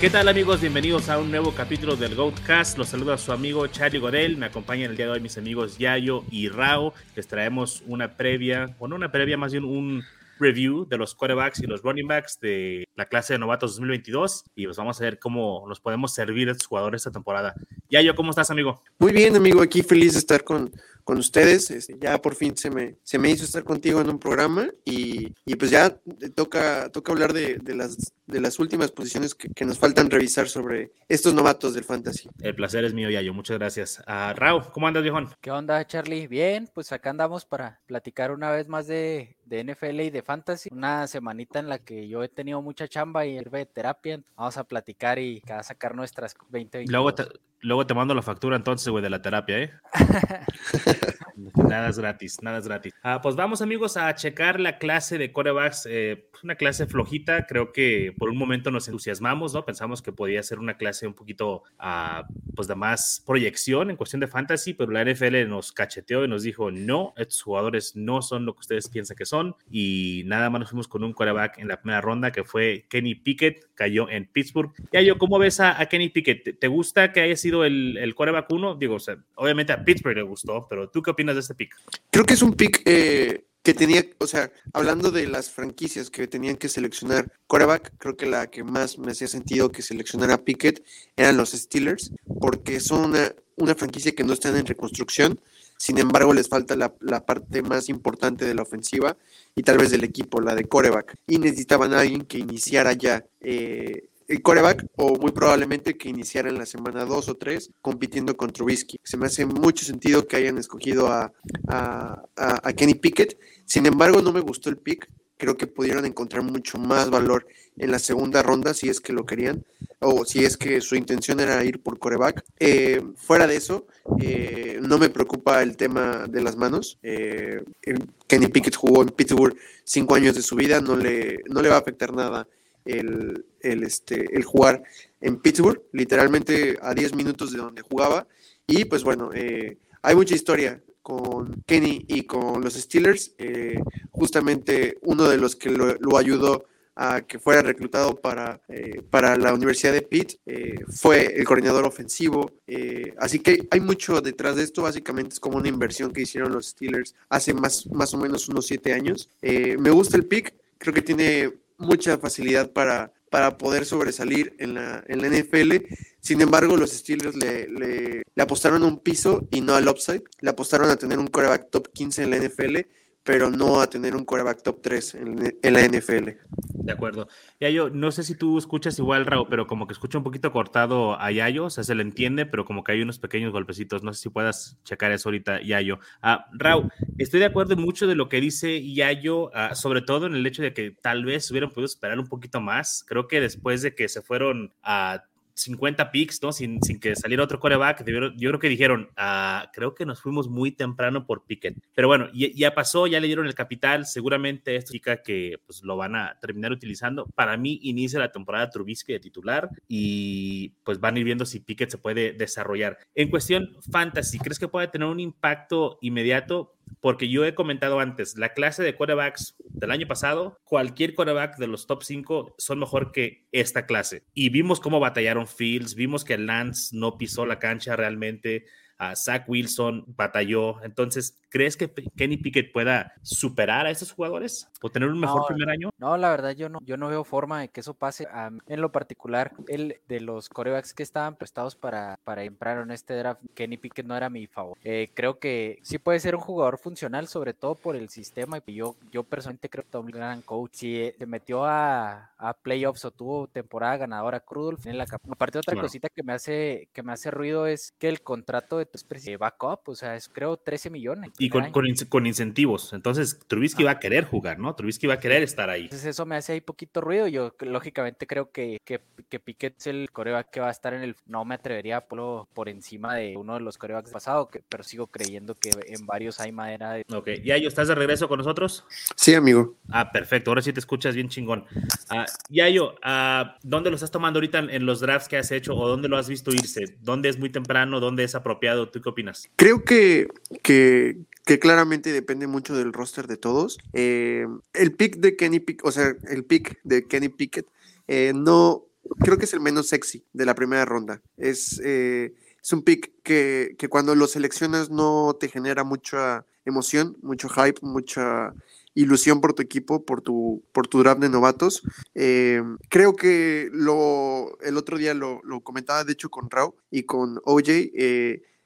¿Qué tal amigos? Bienvenidos a un nuevo capítulo del Goatcast. Los saluda su amigo Charlie Godel. Me acompañan el día de hoy mis amigos Yayo y Rao. Les traemos una previa, bueno, una previa, más bien un review de los quarterbacks y los running backs de la clase de novatos 2022 y pues vamos a ver cómo nos podemos servir a estos jugadores esta temporada. Yayo, ¿cómo estás, amigo? Muy bien, amigo, aquí feliz de estar con, con ustedes. Este, ya por fin se me, se me hizo estar contigo en un programa y, y pues ya toca, toca hablar de, de, las, de las últimas posiciones que, que, nos faltan revisar sobre estos novatos del fantasy. El placer es mío, Yayo. Muchas gracias. Uh, Raúl, ¿cómo andas, viejón? ¿Qué onda, Charlie? Bien, pues acá andamos para platicar una vez más de, de NFL y de fantasy. Una semanita en la que yo he tenido mucha chamba y de terapia. Vamos a platicar y a sacar nuestras 20, 20 Luego te, luego te mando la factura entonces, güey, de la terapia, ¿eh? nada es gratis, nada es gratis. Ah, pues vamos, amigos, a checar la clase de corebacks. Eh, una clase flojita. Creo que por un momento nos entusiasmamos, ¿no? Pensamos que podía ser una clase un poquito, uh, pues, de más proyección en cuestión de fantasy, pero la NFL nos cacheteó y nos dijo, no, estos jugadores no son lo que ustedes piensan que son. Y nada más nos fuimos con un coreback en la primera ronda que fue Kenny Pickett, cayó en Pittsburgh. Ya yo, ¿cómo ves a, a Kenny Pickett? ¿Te, gusta que haya sido el, el coreback uno? Digo, o sea, obviamente a Pittsburgh le gustó, pero ¿tú qué opinas de este pick? Creo que es un pick eh, que tenía, o sea, hablando de las franquicias que tenían que seleccionar coreback, creo que la que más me hacía sentido que seleccionara Pickett eran los Steelers, porque son una, franquicia que no están en reconstrucción, sin embargo les falta la, la, parte más importante de la ofensiva y tal vez del equipo, la de coreback, y necesitaban a alguien que iniciara ya. Eh, el coreback o muy probablemente que iniciara en la semana 2 o 3 compitiendo con Trubisky. Se me hace mucho sentido que hayan escogido a, a, a, a Kenny Pickett. Sin embargo, no me gustó el pick. Creo que pudieron encontrar mucho más valor en la segunda ronda si es que lo querían o si es que su intención era ir por coreback. Eh, fuera de eso, eh, no me preocupa el tema de las manos. Eh, Kenny Pickett jugó en Pittsburgh cinco años de su vida, no le, no le va a afectar nada el, el, este, el jugar en Pittsburgh, literalmente a 10 minutos de donde jugaba. Y pues bueno, eh, hay mucha historia con Kenny y con los Steelers. Eh, justamente uno de los que lo, ayudó a que fuera reclutado para, eh, para la Universidad de Pitt fue el coordinador ofensivo. Así que hay mucho detrás de esto. Básicamente es como una inversión que hicieron los Steelers hace más, más o menos unos siete años. me gusta el pick. Creo que tiene mucha facilidad para, para poder sobresalir en la, en la NFL. Sin embargo, los Steelers le, le, le, apostaron a un piso y no al upside. Le apostaron a tener un quarterback top 15 en la NFL, pero no a tener un quarterback top 3 en, la NFL. De acuerdo. Yayo, no sé si tú escuchas igual, Raúl, pero como que escucha un poquito cortado a Yayo, o sea, se le entiende, pero como que hay unos pequeños golpecitos. No sé si puedas checar eso ahorita, Yayo. Uh, Raúl, estoy de acuerdo mucho de lo que dice Yayo, uh, sobre todo en el hecho de que tal vez hubieran podido esperar un poquito más. Creo que después de que se fueron a 50 picks, ¿no? Sin, sin, que saliera otro coreback. Yo creo que dijeron, ah, creo que nos fuimos muy temprano por Pickett. Pero bueno, ya, pasó, ya le dieron el capital. Seguramente esta chica que pues, lo van a terminar utilizando. Para mí, inicia la temporada Trubisky de titular y pues van a ir viendo si Pickett se puede desarrollar. En cuestión fantasy, ¿crees que puede tener un impacto inmediato? Porque yo he comentado antes, la clase de quarterbacks del año pasado, cualquier quarterback de los top 5 son mejor que esta clase. Y vimos cómo batallaron Fields, vimos que Lance no pisó la cancha realmente, a Zach Wilson batalló. Entonces, ¿crees que Kenny Pickett pueda superar a esos jugadores o tener un mejor no, primer año? No, la verdad yo no, yo no veo forma de que eso pase. En lo particular, el de los corebacks que estaban prestados para, para entrar en este draft, Kenny Pickett no era mi favor. Eh, creo que sí puede ser un jugador funcional, sobre todo por el sistema. Y yo, yo personalmente creo que es un gran coach. Si se metió a, a playoffs o tuvo temporada ganadora Crudolf en la Aparte, otra claro. cosita que me hace que me hace ruido es que el contrato de de backup, o sea, es creo 13 millones. Y con, con, con, incentivos. Entonces, Trubisky ah. va a querer jugar, ¿no? Trubisky va a querer estar ahí. Entonces, eso me hace ahí poquito ruido. Yo, lógicamente, creo que, que, que Piquet es el coreback que va a estar en el. No me atrevería a por, por encima de uno de los corebacks pasado, que, pero sigo creyendo que en varios hay madera. De... Ok, Yayo, ¿estás de regreso con nosotros? Sí, amigo. Ah, perfecto. Ahora sí te escuchas bien chingón. Uh, Yayo, uh, ¿dónde lo estás tomando ahorita en los drafts que has hecho o dónde lo has visto irse? ¿Dónde es muy temprano? ¿Dónde es apropiado? ¿Tú qué opinas? Creo que, que, claramente depende mucho del roster de todos. Eh, el pick de Kenny Pickett, o sea, el pick de Kenny Pickett, eh, no, creo que es el menos sexy de la primera ronda. Es, eh, es un pick que, que cuando lo seleccionas no te genera mucha emoción, mucho hype, mucha ilusión por tu equipo, por tu, por tu draft de novatos. Creo que lo, el otro día lo, comentaba, de hecho, con Rao y con OJ.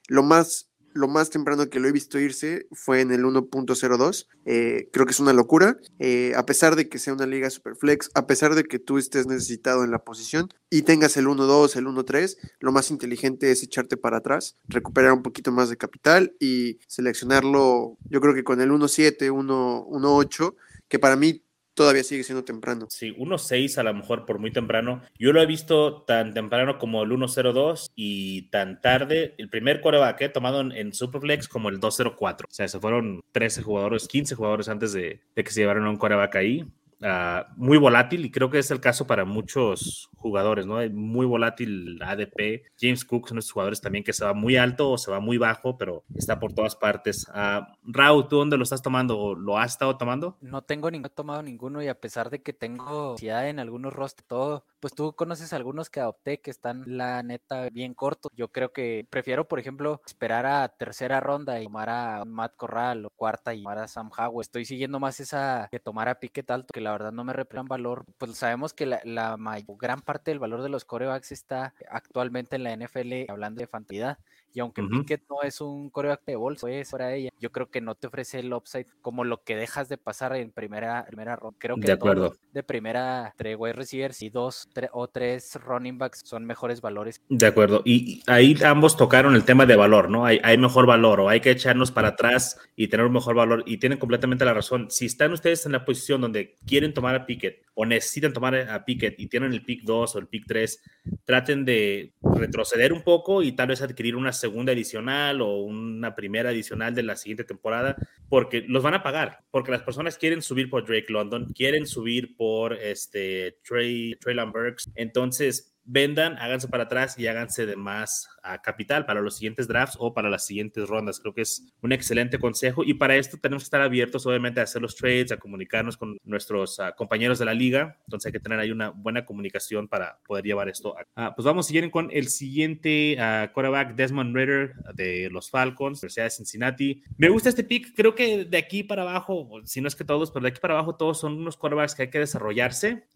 Lo más lo más temprano que lo he visto irse fue en el 1.02. Eh, creo que es una locura. Eh, a pesar de que sea una liga super flex, a pesar de que tú estés necesitado en la posición y tengas el 1.2, el 1.3, lo más inteligente es echarte para atrás, recuperar un poquito más de capital y seleccionarlo, yo creo que con el 1.7, 1.8, que para mí todavía sigue siendo temprano. Sí, 1.6 a lo mejor por muy temprano. Yo lo he visto tan temprano como el 1.02 y tan tarde. El primer coreback he tomado en, Superflex como el 2.04. O sea, se fueron 13 jugadores, 15 jugadores antes de, de que se llevaran a un coreback ahí. Ah, muy volátil y creo que es el caso para muchos jugadores, ¿no? Muy volátil ADP. James Cook son estos jugadores también que se va muy alto o se va muy bajo, pero está por todas partes. Uh, Raúl, ¿tú dónde lo estás tomando lo has estado tomando? No tengo ni tomado ninguno y a pesar de que tengo ya en algunos rostros todo, pues tú conoces algunos que adopté que están la neta bien cortos. Yo creo que prefiero, por ejemplo, esperar a tercera ronda y tomar a Matt Corral o cuarta y tomar a Sam Howell. Estoy siguiendo más esa que tomar a Piquet alto que la verdad no me representan valor. Pues sabemos que la, la gran parte del valor de los corebacks está actualmente en la NFL hablando de fantasía. Y aunque Pickett no es un coreback de bolsa, es para ella, yo creo que no te ofrece el upside como lo que dejas de pasar en primera, primera ronda. Creo que de, acuerdo. de primera, tres wide receivers y dos o tres running backs son mejores valores. De acuerdo. Y ahí ambos tocaron el tema de valor, ¿no? Hay, hay mejor valor o hay que echarnos para atrás y tener un mejor valor. Y tienen completamente la razón. Si están ustedes en la posición donde quieren tomar a Pickett o necesitan tomar a Pickett y tienen el pick 2 o el pick 3, traten de retroceder un poco y tal vez adquirir una segunda adicional o una primera adicional de la siguiente temporada, porque los van a pagar, porque las personas quieren subir por Drake London, quieren subir por este Trey, Trey Burks, entonces vendan, háganse para atrás y háganse de más a capital para los siguientes drafts o para las siguientes rondas. Creo que es un excelente consejo y para esto tenemos que estar abiertos, obviamente, a hacer los trades, a comunicarnos con nuestros uh, compañeros de la liga. Entonces hay que tener ahí una buena comunicación para poder llevar esto. A... Uh, pues vamos seguir con el siguiente uh, quarterback, Desmond Ritter de los Falcons, Universidad de Cincinnati. Me gusta este pick. Creo que de aquí para abajo, si no es que todos, pero de aquí para abajo todos son unos quarterbacks que hay que desarrollarse.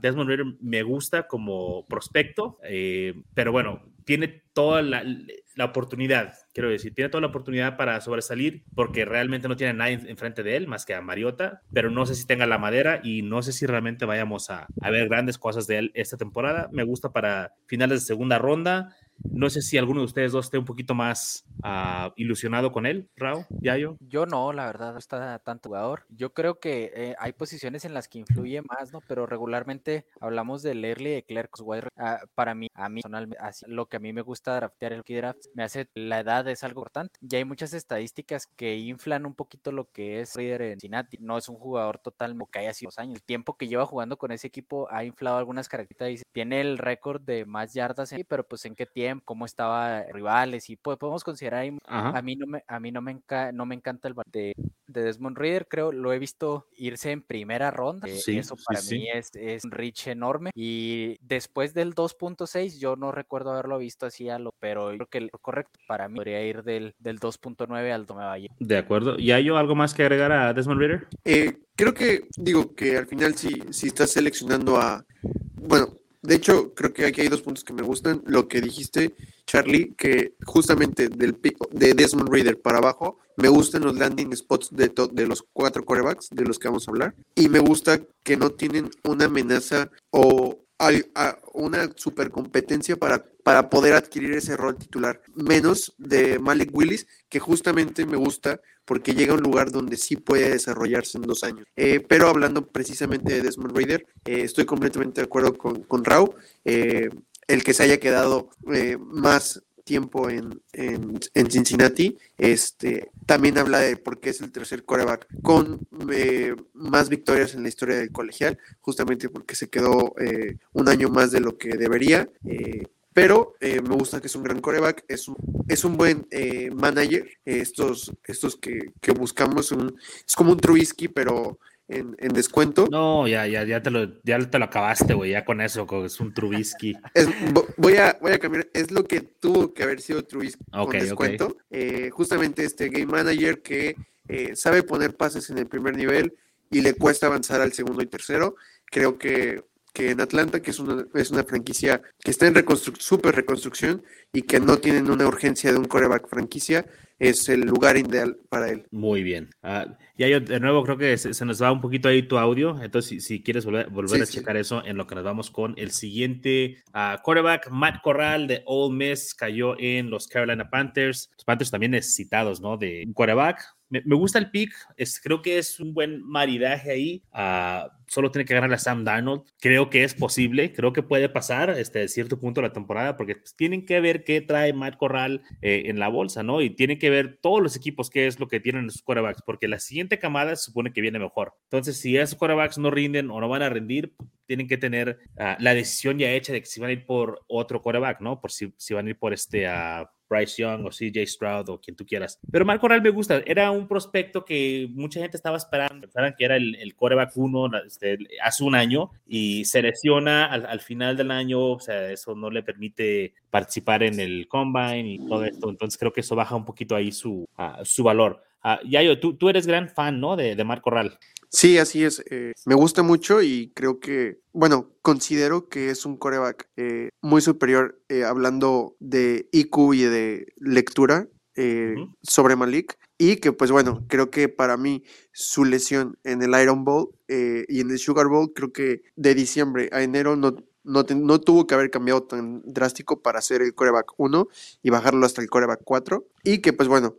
Desmond Ritter me gusta como prospecto, eh, pero bueno, tiene toda la, oportunidad, quiero decir, tiene toda la oportunidad para sobresalir porque realmente no tiene nadie enfrente de él más que a Mariota, pero no sé si tenga la madera y no sé si realmente vayamos a, a ver grandes cosas de él esta temporada. Me gusta para finales de segunda ronda. No sé si alguno de ustedes dos esté un poquito más uh, ilusionado con él, Rao, Yayo. Yo no, la verdad, no está tanto jugador. Yo creo que eh, hay posiciones en las que influye más, ¿no? Pero regularmente hablamos del early de Clerks uh, para mí, a mí personalmente, lo que a mí me gusta draftear el key me hace la edad es algo importante. Ya hay muchas estadísticas que inflan un poquito lo que es Reader en Cincinnati. No es un jugador total que haya sido dos años. El tiempo que lleva jugando con ese equipo ha inflado algunas características. Tiene el récord de más yardas, pero pues en qué tiempo cómo estaba rivales y podemos considerar a mí no me a mí no me, no me encanta el de, de Desmond Reader, creo lo he visto irse en primera ronda, eh, eso para mí Es, es un reach enorme y después del 2.6 yo no recuerdo haberlo visto así a lo, pero creo que lo correcto para mí podría ir del, del 2.9 al Tome Valle. De acuerdo. ¿Y hay algo más que agregar a Desmond Reader? Eh, creo que digo que al final si, si estás seleccionando a bueno, de hecho, creo que aquí hay dos puntos que me gustan. Lo que dijiste, Charlie, que justamente del de Desmond Raider para abajo, me gustan los landing spots de, de los cuatro quarterbacks de los que vamos a hablar. Y me gusta que no tienen una amenaza o una super competencia para, para poder adquirir ese rol titular. Menos de Malik Willis, que justamente me gusta porque llega a un lugar donde sí puede desarrollarse en dos años. Eh, pero hablando precisamente de Desmond Raider, eh, estoy completamente de acuerdo con, con Rao. Eh, el que se haya quedado más tiempo en, en, Cincinnati, este, también habla de por qué es el tercer coreback con más victorias en la historia del colegial, justamente porque se quedó un año más de lo que debería. Pero eh, me gusta que es un gran coreback, es un, es un buen eh, manager. estos estos que, buscamos, un, es como un Trubisky, pero en, descuento. No, ya, ya, ya te lo, ya te lo acabaste, güey, ya con eso, es un Trubisky. voy, a, voy a cambiar, es lo que tuvo que haber sido Trubisky con descuento. Eh, justamente este Game Manager que eh, sabe poner pases en el primer nivel y le cuesta avanzar al segundo y tercero. Creo que que en Atlanta, que es una, es una franquicia que está en super reconstrucción y que no tienen una urgencia de un coreback franquicia, es el lugar ideal para él. Muy bien. Uh, ya yo de nuevo creo que se, nos va un poquito ahí tu audio, entonces si, quieres volver, volver a checar eso en lo que nos vamos con el siguiente uh, quarterback, Matt Corral de Ole Miss, cayó en los Carolina Panthers. Los Panthers también necesitados, ¿no? De un quarterback me, gusta el pick, es, creo que es un buen maridaje ahí. Uh, solo tiene que ganar a Sam Darnold. Creo que es posible, creo que puede pasar este cierto punto de la temporada, porque pues, tienen que ver qué trae Matt Corral eh, en la bolsa, ¿no? Y tienen que ver todos los equipos qué es lo que tienen en sus quarterbacks, porque la siguiente camada se supone que viene mejor. Entonces, si esos quarterbacks no rinden o no van a rendir, tienen que tener uh, la decisión ya hecha de que si van a ir por otro quarterback, ¿no? Por si, si van a ir por este a Bryce Young o CJ Stroud o quien tú quieras. Pero Marco Corral me gusta, era un prospecto que mucha gente estaba esperando, pensaban que era el, el coreback uno este, hace un año y se lesiona al, final del año, o sea, eso no le permite participar en el combine y todo esto, entonces creo que eso baja un poquito ahí su, su valor. Uh, Yayo, tú, tú eres gran fan, ¿no? De, de Marco Corral. Sí, así es. Eh, me gusta mucho y creo que, bueno, considero que es un coreback eh, muy superior eh, hablando de IQ y de lectura sobre Malik. Y que, pues bueno, creo que para mí su lesión en el Iron Bowl y en el Sugar Bowl, creo que de diciembre a enero no, no, no, tuvo que haber cambiado tan drástico para hacer el coreback 1 y bajarlo hasta el coreback 4. Y que, pues bueno,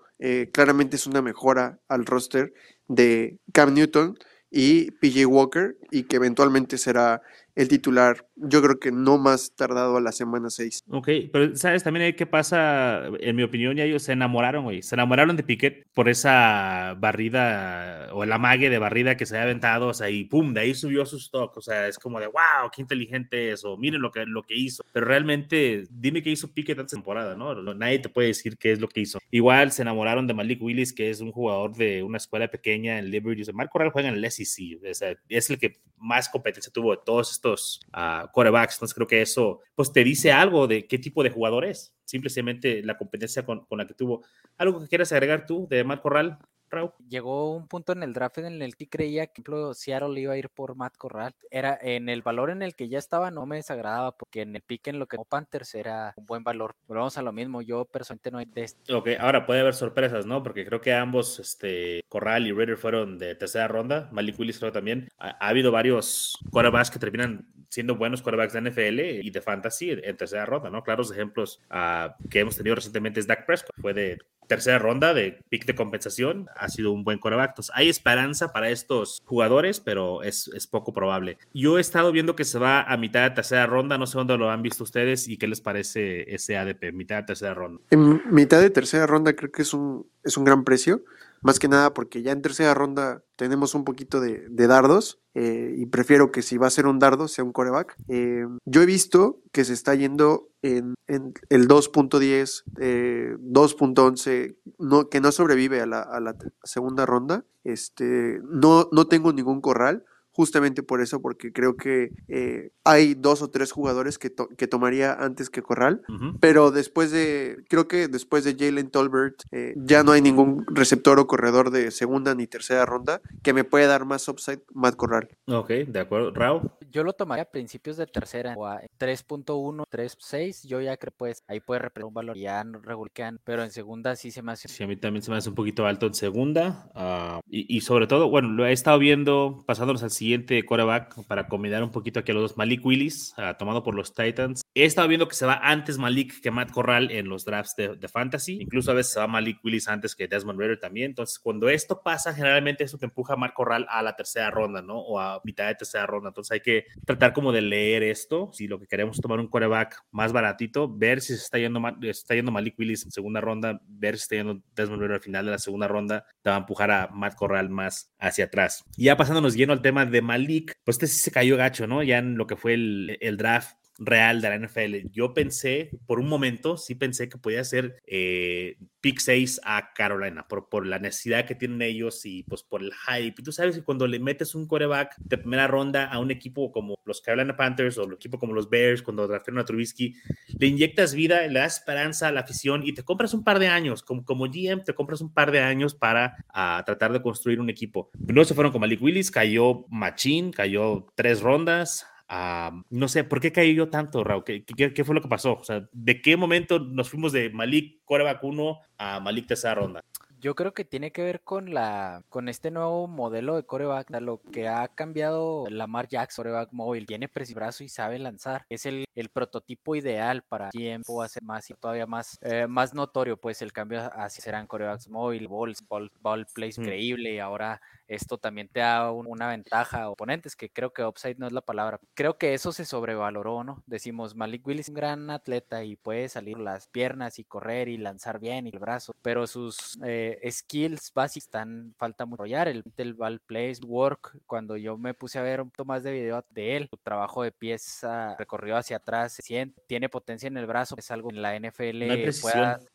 claramente es una mejora al roster de Cam Newton y PJ Walker y que eventualmente será el titular, yo creo que no más tardado a la semana 6. Ok, pero ¿sabes también qué pasa? En mi opinión, ya ellos se enamoraron, güey. Se enamoraron de Piquet por esa barrida o el amague de barrida que se había aventado, o sea, y pum, de ahí subió su stock. O sea, es como de wow, qué inteligente es, o miren lo que, lo que hizo. Pero realmente, dime qué hizo Piquet de temporada, ¿no? Nadie te puede decir qué es lo que hizo. Igual se enamoraron de Malik Willis, que es un jugador de una escuela pequeña en Liberty. O Marco Real juega en el SEC, o sea, es el que más competencia tuvo de todos estos uh, quarterbacks. Entonces creo que eso pues te dice algo de qué tipo de jugador es. Simplemente la competencia con, la que tuvo. ¿Algo que quieras agregar tú de Matt Corral? Llegó un punto en el draft en el que creía que, por ejemplo, Seattle iba a ir por Matt Corral. Era en el valor en el que ya estaba, no me desagradaba, porque en el pick en lo que no Panthers era un buen valor. Pero vamos a lo mismo, yo personalmente no hay de este. Ok, ahora puede haber sorpresas, ¿no? Porque creo que ambos, este, Corral y Ritter fueron de tercera ronda. Malik Willis creo también. Ha, ha habido varios quarterbacks que terminan siendo buenos quarterbacks de NFL y de fantasy en tercera ronda, ¿no? Claros ejemplos uh, que hemos tenido recientemente es Dak Prescott, fue de tercera ronda de pick de compensación, ha sido un buen. Entonces, hay esperanza para estos jugadores, pero es, es, poco probable. Yo he estado viendo que se va a mitad de tercera ronda, no sé dónde lo han visto ustedes y qué les parece ese ADP, mitad de tercera ronda. En mitad de tercera ronda creo que es un, es un gran precio. Más que nada porque ya en tercera ronda tenemos un poquito de, dardos eh, y prefiero que si va a ser un dardo sea un coreback. Eh, yo he visto que se está yendo en, el 2.10, 2.11, eh, no, que no sobrevive a la, a la, segunda ronda. Este, no, no tengo ningún corral justamente por eso, porque creo que eh, hay dos o tres jugadores que, que tomaría antes que Corral, pero después de, creo que después de Jalen Tolbert, eh, ya no hay ningún receptor o corredor de segunda ni tercera ronda que me pueda dar más upside Matt Corral. Ok, de acuerdo. Raúl. Yo lo tomaría a principios de tercera, o a 3.1, 3.6, yo ya creo pues ahí puede representar un valor, ya no regulcan, pero en segunda sí se me hace. Sí, a mí también se me hace un poquito alto en segunda, uh, y, y, sobre todo, bueno, lo he estado viendo pasándonos al siguiente quarterback para combinar un poquito aquí a los dos. Malik Willis, uh, tomado por los Titans. He estado viendo que se va antes Malik que Matt Corral en los drafts de, de, Fantasy. Incluso a veces se va Malik Willis antes que Desmond Ritter también. Entonces, cuando esto pasa, generalmente eso te empuja a Matt Corral a la tercera ronda, ¿no? O a mitad de tercera ronda. Entonces, hay que tratar como de leer esto. Si lo que queremos es tomar un quarterback más baratito, ver si se está yendo, se está yendo Malik Willis en segunda ronda, ver si está yendo Desmond Ritter al final de la segunda ronda, te va a empujar a Matt Corral más hacia atrás. Y ya pasándonos lleno al tema de Malik, pues este sí se cayó gacho, ¿no? Ya en lo que fue el, el draft real de la NFL. Yo pensé, por un momento, sí pensé que podía ser eh, pick 6 a Carolina por, por la necesidad que tienen ellos y pues por el hype. Y tú sabes que cuando le metes un quarterback de primera ronda a un equipo como los Carolina Panthers o un equipo como los Bears, cuando draftaron a Trubisky, le inyectas vida, le das esperanza a la afición y te compras un par de años. Como, como GM, te compras un par de años para tratar de construir un equipo. No se fueron con Malik Willis, cayó Machín, cayó tres rondas. No sé, ¿por qué cayó tanto, Raúl? ¿Qué, ¿Qué, fue lo que pasó? O sea, ¿de qué momento nos fuimos de Malik coreback 1 a Malik tercera ronda? Yo creo que tiene que ver con la con este nuevo modelo de coreback, lo que ha cambiado Lamar Jackson, coreback móvil, tiene brazo y sabe lanzar. Es el, el prototipo ideal para tiempo hacer más y todavía más, eh, más notorio, pues el cambio hacia serán corebacks móvil, ball, ball, ball plays mm. creíble y ahora esto también te da una ventaja a oponentes, que creo que upside no es la palabra. Creo que eso se sobrevaloró, ¿no? Decimos, Malik Willis es un gran atleta y puede salir las piernas y correr y lanzar bien y el brazo, pero sus eh, skills básicos están, falta mucho el, el ball plays, work, cuando yo me puse a ver un poco más de video de él, su trabajo de pieza recorrido hacia atrás, siente, tiene potencia en el brazo, es algo en la NFL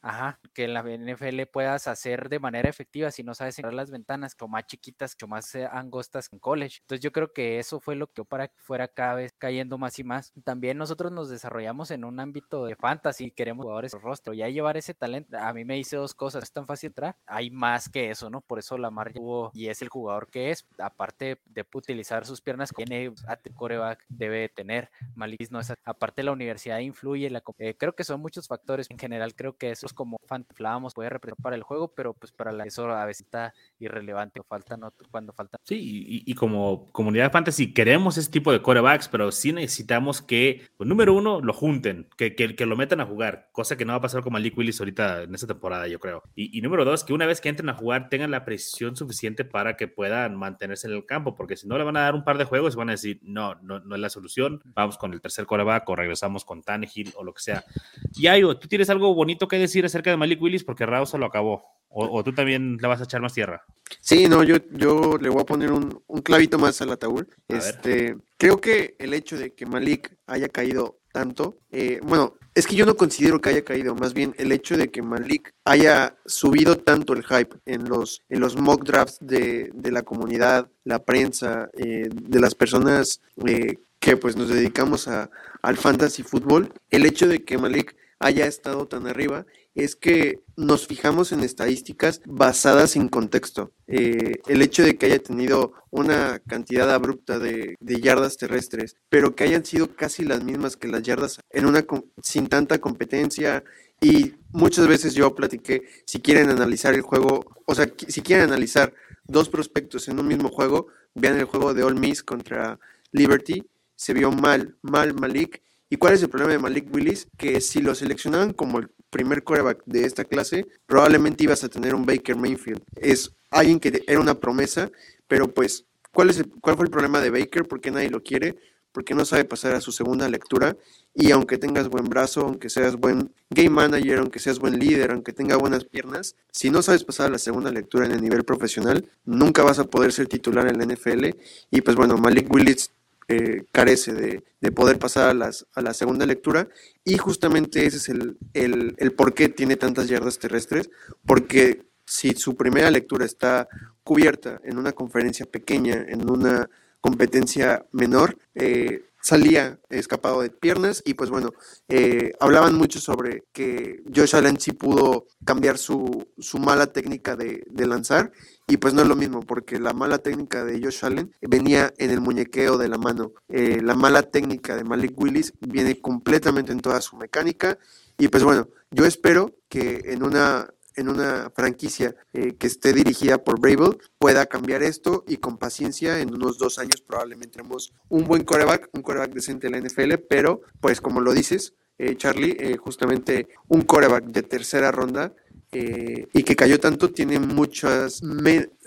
ajá, que en la NFL puedas hacer de manera efectiva si no sabes cerrar las ventanas, como más chiquitas mucho más angostas en college. Entonces yo creo que eso fue lo que para que fuera cada vez cayendo más y más. También nosotros nos desarrollamos en un ámbito de fantasy, queremos jugadores rostro, ya llevar ese talento. A mí me dice dos cosas, es tan fácil entrar, hay más que eso, ¿no? Por eso Lamar tuvo y es el jugador que es, aparte de utilizar sus piernas, tiene a coreback, debe tener. Malik no es, aparte la universidad influye, la, eh, creo que son muchos factores. En general creo que eso es como fanflamos, puede representar para el juego, pero pues para la eso a veces está irrelevante, falta no cuando falta. Sí, y, como comunidad fantasy queremos ese tipo de corebacks, pero sí necesitamos que, pues, número uno, lo junten, que, que, que, lo metan a jugar, cosa que no va a pasar con Malik Willis ahorita en esta temporada, yo creo. Y, número dos, que una vez que entren a jugar tengan la precisión suficiente para que puedan mantenerse en el campo, porque si no le van a dar un par de juegos, van a decir, no, no, no es la solución, vamos con el tercer coreback o regresamos con Tannehill o lo que sea. Y Ayo, ¿tú tienes algo bonito que decir acerca de Malik Willis? Porque Raúl se lo acabó. O, tú también le vas a echar más tierra. Sí, no, yo, yo le voy a poner un, clavito más al ataúd. este, creo que el hecho de que Malik haya caído tanto, eh, bueno, es que yo no considero que haya caído, más bien el hecho de que Malik haya subido tanto el hype en los, en los mock drafts de, la comunidad, la prensa, eh, de las personas eh, que pues nos dedicamos a, al fantasy fútbol, el hecho de que Malik haya estado tan arriba es que nos fijamos en estadísticas basadas en contexto. Eh, el hecho de que haya tenido una cantidad abrupta de, yardas terrestres, pero que hayan sido casi las mismas que las yardas en una sin tanta competencia y muchas veces yo platiqué si quieren analizar el juego, o sea, si quieren analizar dos prospectos en un mismo juego, vean el juego de All Miss contra Liberty, se vio mal, mal Malik. ¿Y cuál es el problema de Malik Willis? Que si lo seleccionaban como el primer coreback de esta clase, probablemente ibas a tener un Baker Mayfield. Es alguien que era una promesa, pero pues, ¿cuál, es ¿cuál fue el problema de Baker? ¿Por qué nadie lo quiere? Porque no sabe pasar a su segunda lectura. Y aunque tengas buen brazo, aunque seas buen game manager, aunque seas buen líder, aunque tenga buenas piernas, si no sabes pasar a la segunda lectura en el nivel profesional, nunca vas a poder ser titular en la NFL. Y pues bueno, Malik Willis eh, carece de, poder pasar a, las, a, la segunda lectura. Y justamente ese es el, el, por qué tiene tantas yardas terrestres, porque si su primera lectura está cubierta en una conferencia pequeña, en una competencia menor, eh, salía escapado de piernas. Y pues bueno, eh, hablaban mucho sobre que Josh Allen sí pudo cambiar su, su mala técnica de, de, lanzar y pues no es lo mismo, porque la mala técnica de Josh Allen venía en el muñequeo de la mano. Eh, la mala técnica de Malik Willis viene completamente en toda su mecánica. Y pues bueno, yo espero que en una en una franquicia eh, que esté dirigida por Brable pueda cambiar esto y con paciencia en unos dos años probablemente tenemos un buen coreback, un coreback decente en la NFL, pero pues como lo dices, eh, Charlie, justamente un coreback de tercera ronda eh, y que cayó tanto tiene muchas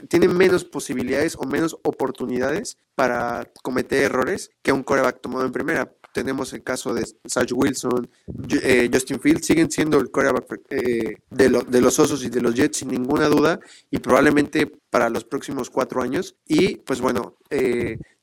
tiene menos posibilidades o menos oportunidades para cometer errores que un coreback tomado en primera. Tenemos el caso de Sage Wilson, eh, Justin Fields, siguen siendo el coreback eh, de, de los Osos y de los Jets sin ninguna duda y probablemente para los próximos cuatro años. Y pues bueno,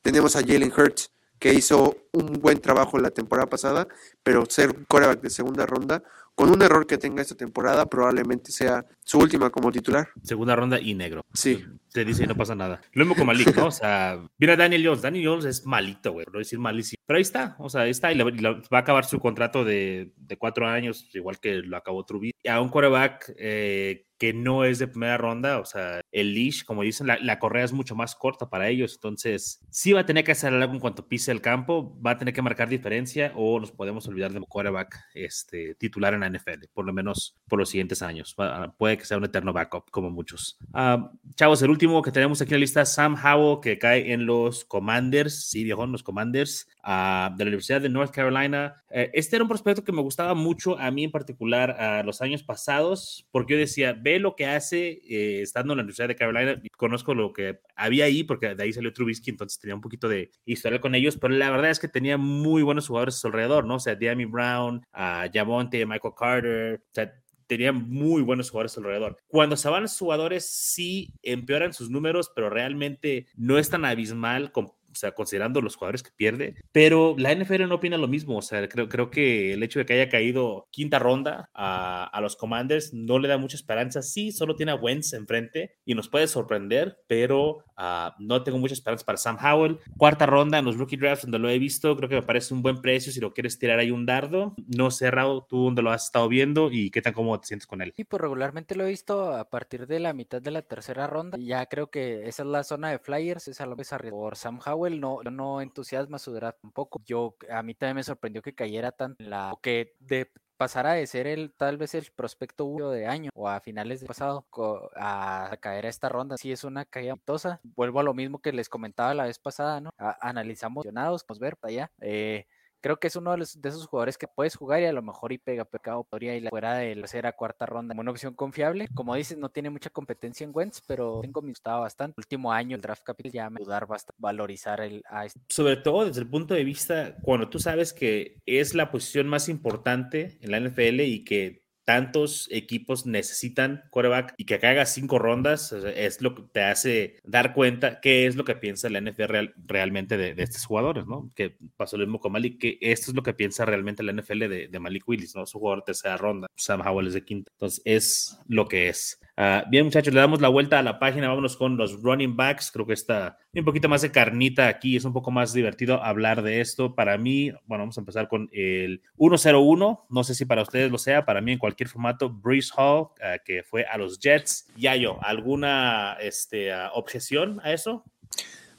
tenemos a Jalen Hurts que hizo un buen trabajo la temporada pasada, pero ser coreback de segunda ronda, con un error que tenga esta temporada, probablemente sea su última como titular. Segunda ronda y negro. Sí. Se dice y no pasa nada. Lo mismo con Malik, ¿no? O sea, mira Daniel Jones. Daniel Jones es malito, güey, no decir malísimo. Pero ahí está, o sea, ahí está. Y, la, y la, va a acabar su contrato de, de, cuatro años, igual que lo acabó Trubisky. Y a un quarterback eh, que no es de primera ronda, o sea, el leash, como dicen, la, la, correa es mucho más corta para ellos, entonces sí va a tener que hacer algo en cuanto pise el campo, va a tener que marcar diferencia o nos podemos olvidar de un quarterback este, titular en la NFL, por lo menos por los siguientes años. Va, puede que sea un eterno backup, como muchos. Uh, chavos, el último que tenemos aquí en la lista, Sam Howell, que cae en los Commanders, sí, viejo, en los Commanders uh, de la Universidad de North Carolina. Uh, este era un prospecto que me gustaba mucho a mí en particular a los años pasados, porque yo decía, ve lo que hace eh, estando en la Universidad de Carolina. Conozco lo que había ahí, porque de ahí salió Trubisky, entonces tenía un poquito de historia con ellos, pero la verdad es que tenía muy buenos jugadores a su alrededor, ¿no? O sea, Diami Brown, uh, Jamonte, Michael Carter, o sea, tenía muy buenos jugadores alrededor. Cuando se van los jugadores, sí empeoran sus números, pero realmente no es tan abismal con o sea, considerando los jugadores que pierde, pero la NFL no opina lo mismo, o sea, creo, creo que el hecho de que haya caído quinta ronda a, a los Commanders no le da mucha esperanza, sí, solo tiene a Wentz enfrente y nos puede sorprender, pero uh, no tengo mucha esperanza para Sam Howell. Cuarta ronda en los rookie drafts donde lo he visto, creo que me parece un buen precio si lo quieres tirar ahí un dardo, no sé, Raúl, tú dónde lo has estado viendo y qué tan cómodo te sientes con él. Sí, pues regularmente lo he visto a partir de la mitad de la tercera ronda, ya creo que esa es la zona de Flyers, esa lo ves por Sam Howell no, no entusiasma su draft un poco. Yo, a mí también me sorprendió que cayera tan la, que de pasara de ser el tal vez el prospecto uno de año o a finales de pasado a, caer a esta ronda. Si es una caída tosa, vuelvo a lo mismo que les comentaba la vez pasada, ¿no? Analizamos, vamos a ver para allá. Eh, creo que es uno de, esos jugadores que puedes jugar y a lo mejor y pega pecado podría ir fuera de la tercera cuarta ronda una opción confiable. Como dices, no tiene mucha competencia en Wentz, pero tengo me gustaba bastante. El último año el draft capital ya me ayudar bastante valorizar el a este. Sobre todo desde el punto de vista cuando tú sabes que es la posición más importante en la NFL y que tantos equipos necesitan quarterback y que haga cinco rondas es lo que te hace dar cuenta qué es lo que piensa la NFL real, realmente de, estos jugadores, ¿no? Que pasó lo mismo con Malik, que esto es lo que piensa realmente la NFL de, de Malik Willis, ¿no? Su jugador de tercera ronda, Sam Howell es de quinta. Entonces es lo que es. Uh, bien, muchachos, le damos la vuelta a la página. Vámonos con los running backs. Creo que está un poquito más de carnita aquí. Es un poco más divertido hablar de esto. Para mí, bueno, vamos a empezar con el 101. No sé si para ustedes lo sea. Para mí, en cualquier formato, Breeze Hall, uh, que fue a los Jets. Yayo, ¿alguna este, uh, objeción a eso?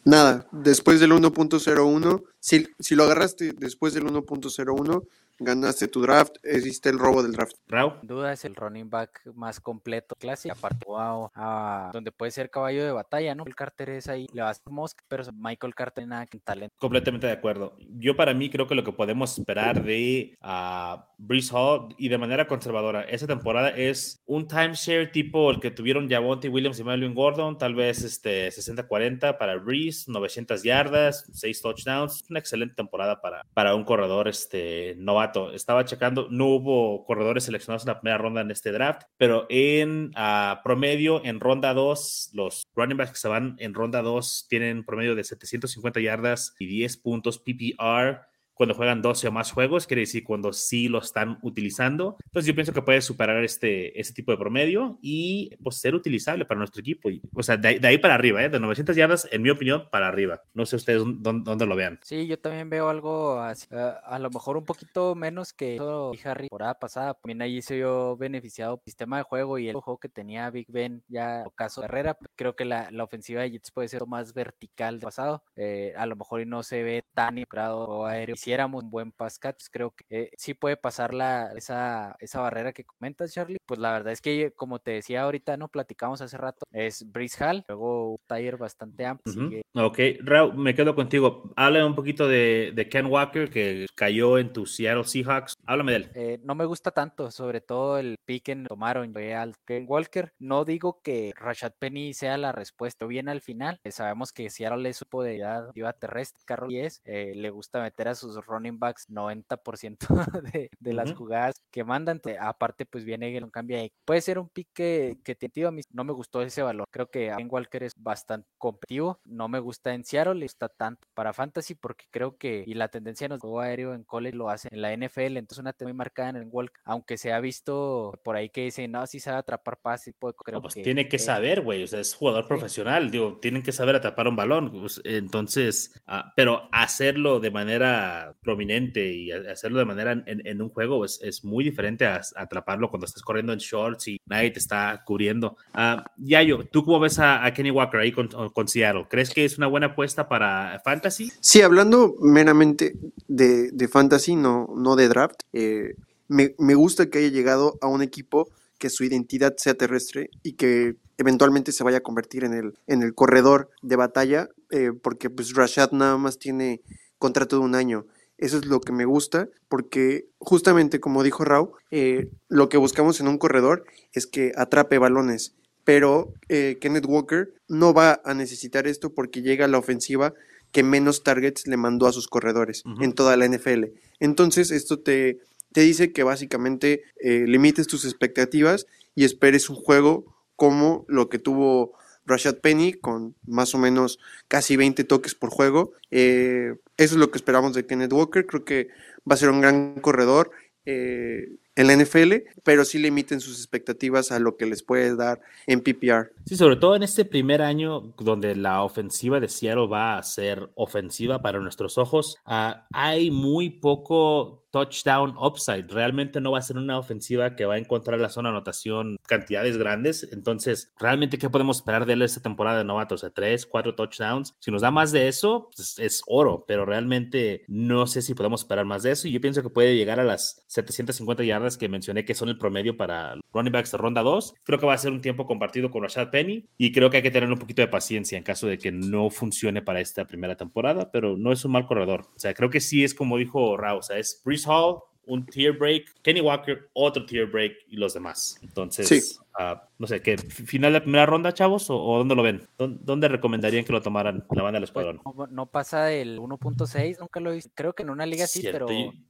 Nada, después del 1.01, si, si lo agarraste después del 1.01, ganaste tu draft, existe el robo del draft. Raúl. Duda es el running back más completo, clásico, aparte wow, a, donde puede ser caballo de batalla, ¿no? El Carter es ahí, le vas a Musk, pero Michael Carter nada que talento. Completamente de acuerdo. Yo para mí creo que lo que podemos esperar de uh, Breeze Hall y de manera conservadora esa temporada es un timeshare tipo el que tuvieron Javonte Williams y Melvin Gordon, tal vez este 60-40 para Breeze, 900 yardas, 6 touchdowns, una excelente temporada para, para un corredor este novato estaba checando, no hubo corredores seleccionados en la primera ronda en este draft, pero en uh, promedio, en ronda 2, los running backs que se van en ronda 2 tienen promedio de 750 yardas y 10 puntos PPR cuando juegan 12 o más juegos, quiere decir cuando sí lo están utilizando. Entonces yo pienso que puede superar este, este tipo de promedio y pues ser utilizable para nuestro equipo. Y, o sea, de, de, ahí para arriba, ¿eh? de 900 yardas, en mi opinión, para arriba. No sé ustedes dónde, dónde lo vean. Sí, yo también veo algo así, uh, a lo mejor un poquito menos que todo Harry temporada pasada. También ahí se vio beneficiado sistema de juego y el juego que tenía Big Ben ya caso de Herrera. Creo que la, la ofensiva de Jets puede ser más vertical del pasado. Eh, a lo mejor y no se ve tan involucrado aéreo hiciéramos un buen pass catch, creo que eh, sí puede pasar la, esa, esa barrera que comentas, Charlie. Pues la verdad es que, como te decía ahorita, no platicamos hace rato, es Brice Hall, luego Tyre bastante amplio. Uh -huh. Ok, Raúl, me quedo contigo. Habla un poquito de, de, Ken Walker, que cayó en tu Seattle Seahawks. Háblame de él. Eh, no me gusta tanto, sobre todo el pick que tomaron al Ken Walker. No digo que Rashad Penny sea la respuesta, bien al final. Eh, sabemos que Seattle es su poderidad terrestre, Carroll y es, le gusta meter a sus los running backs 90% de, de las jugadas que mandan. Aparte, pues viene un cambio ahí. Puede ser un pick que, te a mí no me gustó ese valor. Creo que Ben Walker es bastante competitivo. No me gusta en Seattle, está tanto para fantasy porque creo que y la tendencia en el juego aéreo en college lo hace en la NFL, entonces una muy marcada en el Walker, aunque se ha visto por ahí que dicen, no, si sabe atrapar pases, pues creo pues tiene que saber, güey, o sea, es jugador profesional, digo, tienen que saber atrapar un balón, pues, entonces, ah, pero hacerlo de manera prominente y hacerlo de manera en, un juego es, es muy diferente a, atraparlo cuando estás corriendo en shorts y nadie te está cubriendo. Uh, Yayo, ¿tú cómo ves a, Kenny Walker ahí con, con, Seattle? ¿Crees que es una buena apuesta para Fantasy? Sí, hablando meramente de, de Fantasy, no, no de draft, eh, me, me gusta que haya llegado a un equipo que su identidad sea terrestre y que eventualmente se vaya a convertir en el, en el corredor de batalla, eh, porque pues Rashad nada más tiene contrato de un año. Eso es lo que me gusta, porque justamente como dijo Rau, eh, lo que buscamos en un corredor es que atrape balones, pero eh, Kenneth Walker no va a necesitar esto porque llega a la ofensiva que menos targets le mandó a sus corredores en toda la NFL. Entonces esto te, te dice que básicamente eh, limites tus expectativas y esperes un juego como lo que tuvo Rashad Penny con más o menos casi 20 toques por juego. Eh, eso es lo que esperamos de Kenneth Walker. Creo que va a ser un gran corredor. Eh, en la NFL, pero sí limiten sus expectativas a lo que les puede dar en PPR. Sí, sobre todo en este primer año donde la ofensiva de Seattle va a ser ofensiva para nuestros ojos, ah, hay muy poco touchdown upside. Realmente no va a ser una ofensiva que va a encontrar la zona anotación cantidades grandes. Entonces, realmente, ¿qué podemos esperar de él esta temporada de novatos? O sea, tres, cuatro touchdowns. Si nos da más de eso, pues es oro, pero realmente no sé si podemos esperar más de eso. Y yo pienso que puede llegar a las 750 yardas que mencioné que son el promedio para running backs de ronda 2. Creo que va a ser un tiempo compartido con Rashad Penny y creo que hay que tener un poquito de paciencia en caso de que no funcione para esta primera temporada, pero no es un mal corredor. O sea, creo que sí es como dijo Rao, o sea, es Hall, un tier break, Kenny Walker, otro tier break y los demás. Entonces, ah, no sé, ¿qué final de primera ronda, chavos? ¿O, dónde lo ven? ¿Dónde, recomendarían que lo tomaran la banda del pues, escuadrón? no, pasa del 1.6, nunca lo hice. Creo que en una liga sí, pero.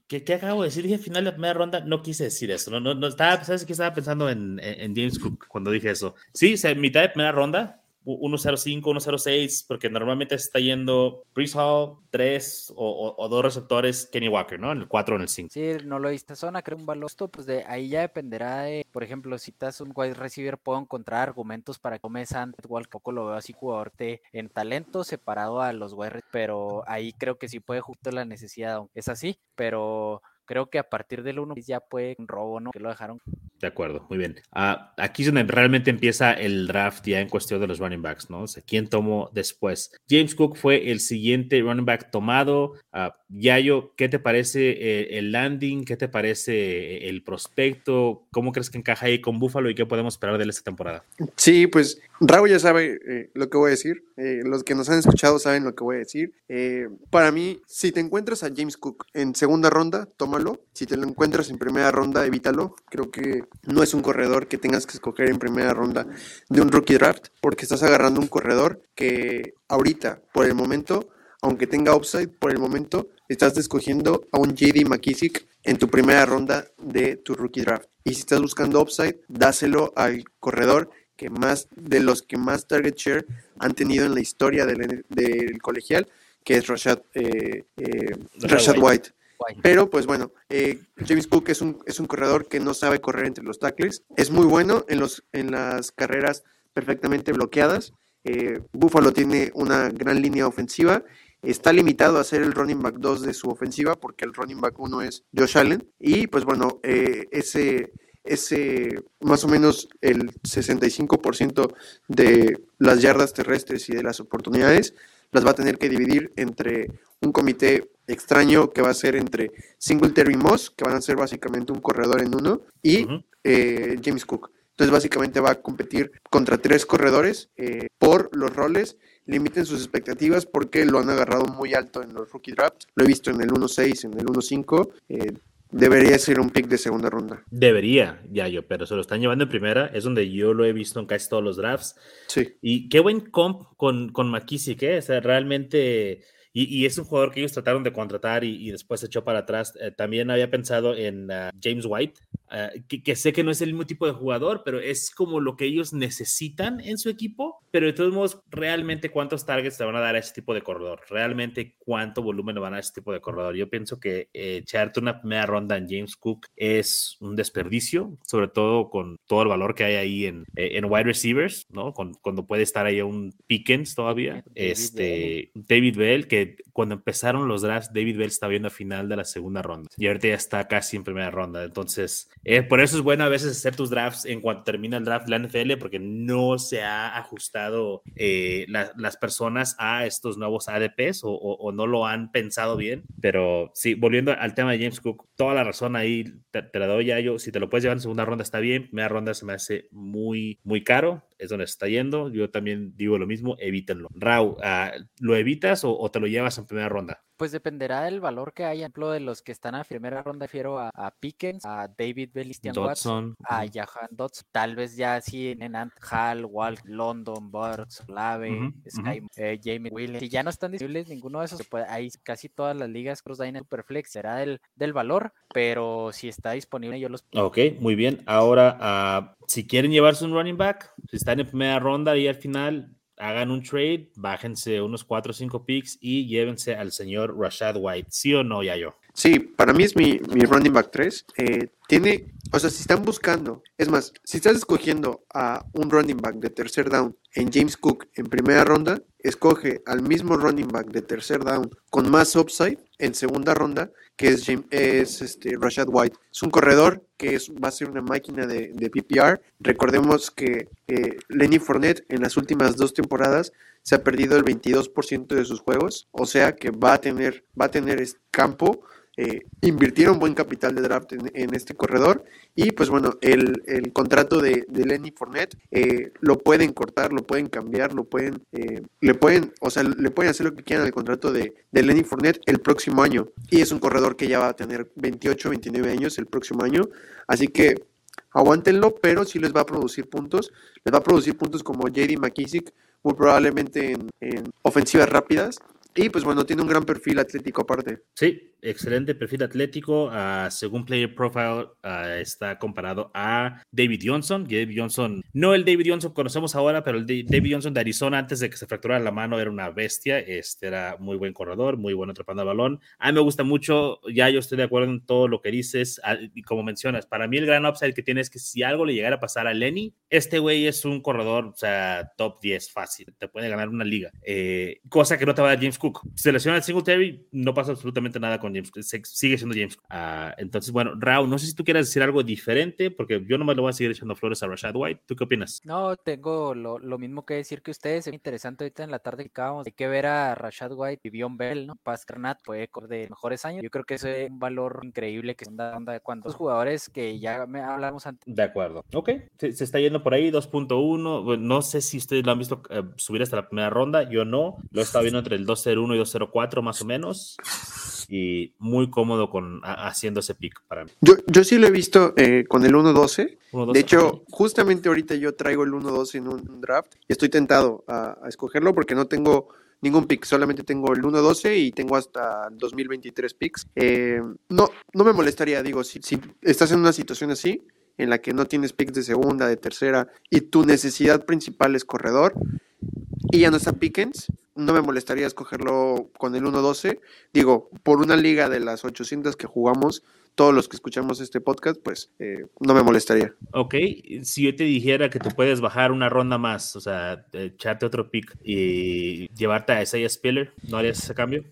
¿Qué, ¿Qué, acabo de decir? Dije final de primera ronda, no quise decir eso. No, no, estaba, ¿Sabes qué estaba pensando en, en, James Cook cuando dije eso? Sí, mitad de primera ronda, 1.05, 1.06, porque normalmente está yendo Brees Hall, 3 o, o, dos receptores, Kenny Walker, ¿no? En el 4 o en el 5. Sí, no lo viste zona, creo un valor. pues de ahí ya dependerá de, por ejemplo, si estás un wide receiver, puedo encontrar argumentos para que tome igual poco lo veo así jugador en talento separado a los wide pero ahí creo que sí puede justo la necesidad, es así, pero creo que a partir del 1 ya puede un robo, ¿no? Que lo dejaron. De acuerdo, muy bien. Ah, aquí es donde realmente empieza el draft ya en cuestión de los running backs, ¿no? O sea, ¿quién tomó después? James Cook fue el siguiente running back tomado. Uh, Yayo, ¿qué te parece eh, el landing? ¿Qué te parece el prospecto? ¿Cómo crees que encaja ahí con Buffalo y qué podemos esperar de él esta temporada? Sí, pues Raúl ya sabe eh, lo que voy a decir. Eh, los que nos han escuchado saben lo que voy a decir. para mí, si te encuentras a James Cook en segunda ronda, toma si te lo encuentras en primera ronda, evítalo. Creo que no es un corredor que tengas que escoger en primera ronda de un rookie draft, porque estás agarrando un corredor que ahorita, por el momento, aunque tenga upside, por el momento estás escogiendo a un JD McKissick en tu primera ronda de tu rookie draft. Y si estás buscando upside, dáselo al corredor que más de los que más target share han tenido en la historia del, colegial, que es Rashad, eh, eh, Rashad White. Pero pues bueno, eh, James Cook es un, es un corredor que no sabe correr entre los tackles. Es muy bueno en, los, en las carreras perfectamente bloqueadas. Eh, Buffalo tiene una gran línea ofensiva. Está limitado a ser el running back 2 de su ofensiva porque el running back 1 es Josh Allen. Y pues bueno, eh, ese, ese más o menos el 65% de las yardas terrestres y de las oportunidades las va a tener que dividir entre un comité extraño que va a ser entre Singletary Moss, que van a ser básicamente un corredor en uno, y eh, James Cook. Entonces básicamente va a competir contra tres corredores eh, por los roles. Limiten sus expectativas porque lo han agarrado muy alto en los rookie drafts. Lo he visto en el 1-6, en el 1-5. Eh, debería ser un pick de segunda ronda. Debería, ya yo, pero se lo están llevando en primera. Es donde yo lo he visto en casi todos los drafts. Sí. Y qué buen comp con, con McKissick, ¿eh? O sea, realmente y, es un jugador que ellos trataron de contratar y, después se echó para atrás. Eh, también había pensado en ah, James White, ah, que, sé que no es el mismo tipo de jugador, pero es como lo que ellos necesitan en su equipo. Pero de todos modos, realmente cuántos targets le van a dar a ese tipo de corredor, realmente cuánto volumen le van a dar a ese tipo de corredor. Yo pienso que eh, echarte una primera ronda en James Cook es un desperdicio, sobre todo con todo el valor que hay ahí en, eh, en wide receivers, ¿no? cuando puede estar ahí un Pickens todavía. este, David Bell, que cuando empezaron los drafts, David Bell estaba viendo a final de la segunda ronda y ahorita ya está casi en primera ronda. Entonces, eh, por eso es bueno a veces hacer tus drafts en cuanto termina el draft de la NFL, porque no se ha ajustado eh, las personas a estos nuevos ADPs o, no lo han pensado bien. Pero sí, volviendo al tema de James Cook, toda la razón ahí te, te la doy ya yo. Si te lo puedes llevar en segunda ronda, está bien. Primera ronda se me hace muy, muy caro es donde está yendo. Yo también digo lo mismo, evítenlo. Rau, ah, ¿lo evitas o, te lo llevas en primera ronda? Pues dependerá del valor que haya. Ejemplo, de los que están a primera ronda, refiero a, Pickens, a David Bellistian Watson, a Jahan Dodson. Tal vez ya así en Ant Hall, Walt, London, Burks, Lave, Sky, eh, Jamie Williams. Si ya no están disponibles ninguno de esos, puede, hay casi todas las ligas cross en Superflex. Será del, del valor, pero si está disponible, yo los. Ok, muy bien. Ahora, uh, si quieren llevarse un running back, si están en primera ronda y al final hagan un trade, bájense unos 4 o 5 picks y llévense al señor Rashad White. ¿Sí o no, Yayo? Sí, para mí es mi, mi running back 3. Eh, tiene, o sea, si están buscando, es más, si estás escogiendo a un running back de tercer down en James Cook en primera ronda, escoge al mismo running back de tercer down con más upside en segunda ronda, que es, es este, Rashad White. Es un corredor que va a ser una máquina de, de PPR. Recordemos que Lenny Fournette en las últimas dos temporadas se ha perdido el 22% de sus juegos, o sea que va a tener, va a tener campo eh, invirtieron buen capital de draft en, este corredor. Y pues bueno, el, contrato de, Lenny Fournette eh, lo pueden cortar, lo pueden cambiar, lo pueden, eh, le pueden, o sea, le pueden hacer lo que quieran al contrato de, Lenny Fournette el próximo año. Y es un corredor que ya va a tener 28, 29 años el próximo año, así que aguántenlo, pero sí les va a producir puntos, les va a producir puntos como JD McKissick, muy probablemente en ofensivas rápidas, y pues bueno, tiene un gran perfil atlético aparte. Sí, excelente perfil atlético. Uh, según Player Profile, uh, está comparado a David Johnson. David Johnson, no el David Johnson que conocemos ahora, pero el David Johnson de Arizona antes de que se fracturara la mano era una bestia. Este era muy buen corredor, muy bueno atrapando el balón. A mí me gusta mucho, ya yo estoy de acuerdo en todo lo que dices. Ah, y como mencionas, para mí el gran upside que tiene es que si algo le llegara a pasar a Lenny, este güey es un corredor, o sea, top 10 fácil. Te puede ganar una liga. Eh, cosa que no te va a dar James Cook. Si se lesiona el Singletary, no pasa absolutamente nada con James sigue siendo James. Uh, entonces, bueno, Raúl, no sé si tú quieres decir algo diferente, porque yo nomás le voy a seguir echando flores a Rashad White. ¿Tú qué opinas? No, tengo lo, lo mismo que decir que ustedes. Es interesante ahorita en la tarde que acabamos. Hay que ver a Rashad White y Bion Bell, ¿no? Paz Granat puede de mejores años. Yo creo que eso es un valor increíble que son onda cuando los jugadores que ya me hablamos antes. De acuerdo. Ok, se, se está yendo por ahí 2.1. No sé si ustedes lo han visto eh, subir hasta la primera ronda. Yo no. Lo he estado viendo entre el 2.01 y 2.04 más o menos y muy cómodo con haciendo ese pick para mí. Yo, yo sí lo he visto eh, con el 1-12. De hecho, justamente ahorita yo traigo el 1-12 en un draft y estoy tentado a, escogerlo porque no tengo ningún pick, solamente tengo el 1-12 y tengo hasta 2023 picks. Eh, no, no me molestaría, digo, si, si estás en una situación así, en la que no tienes picks de segunda, de tercera, y tu necesidad principal es corredor, y ya no está Pickens, no me molestaría escogerlo con el 1-12. Digo, por una liga de las 800 que jugamos, todos los que escuchamos este podcast, pues eh, no me molestaría. Ok, si yo te dijera que tú puedes bajar una ronda más, o sea, echarte otro pick y llevarte a Isaiah Spiller, ¿no harías ese cambio?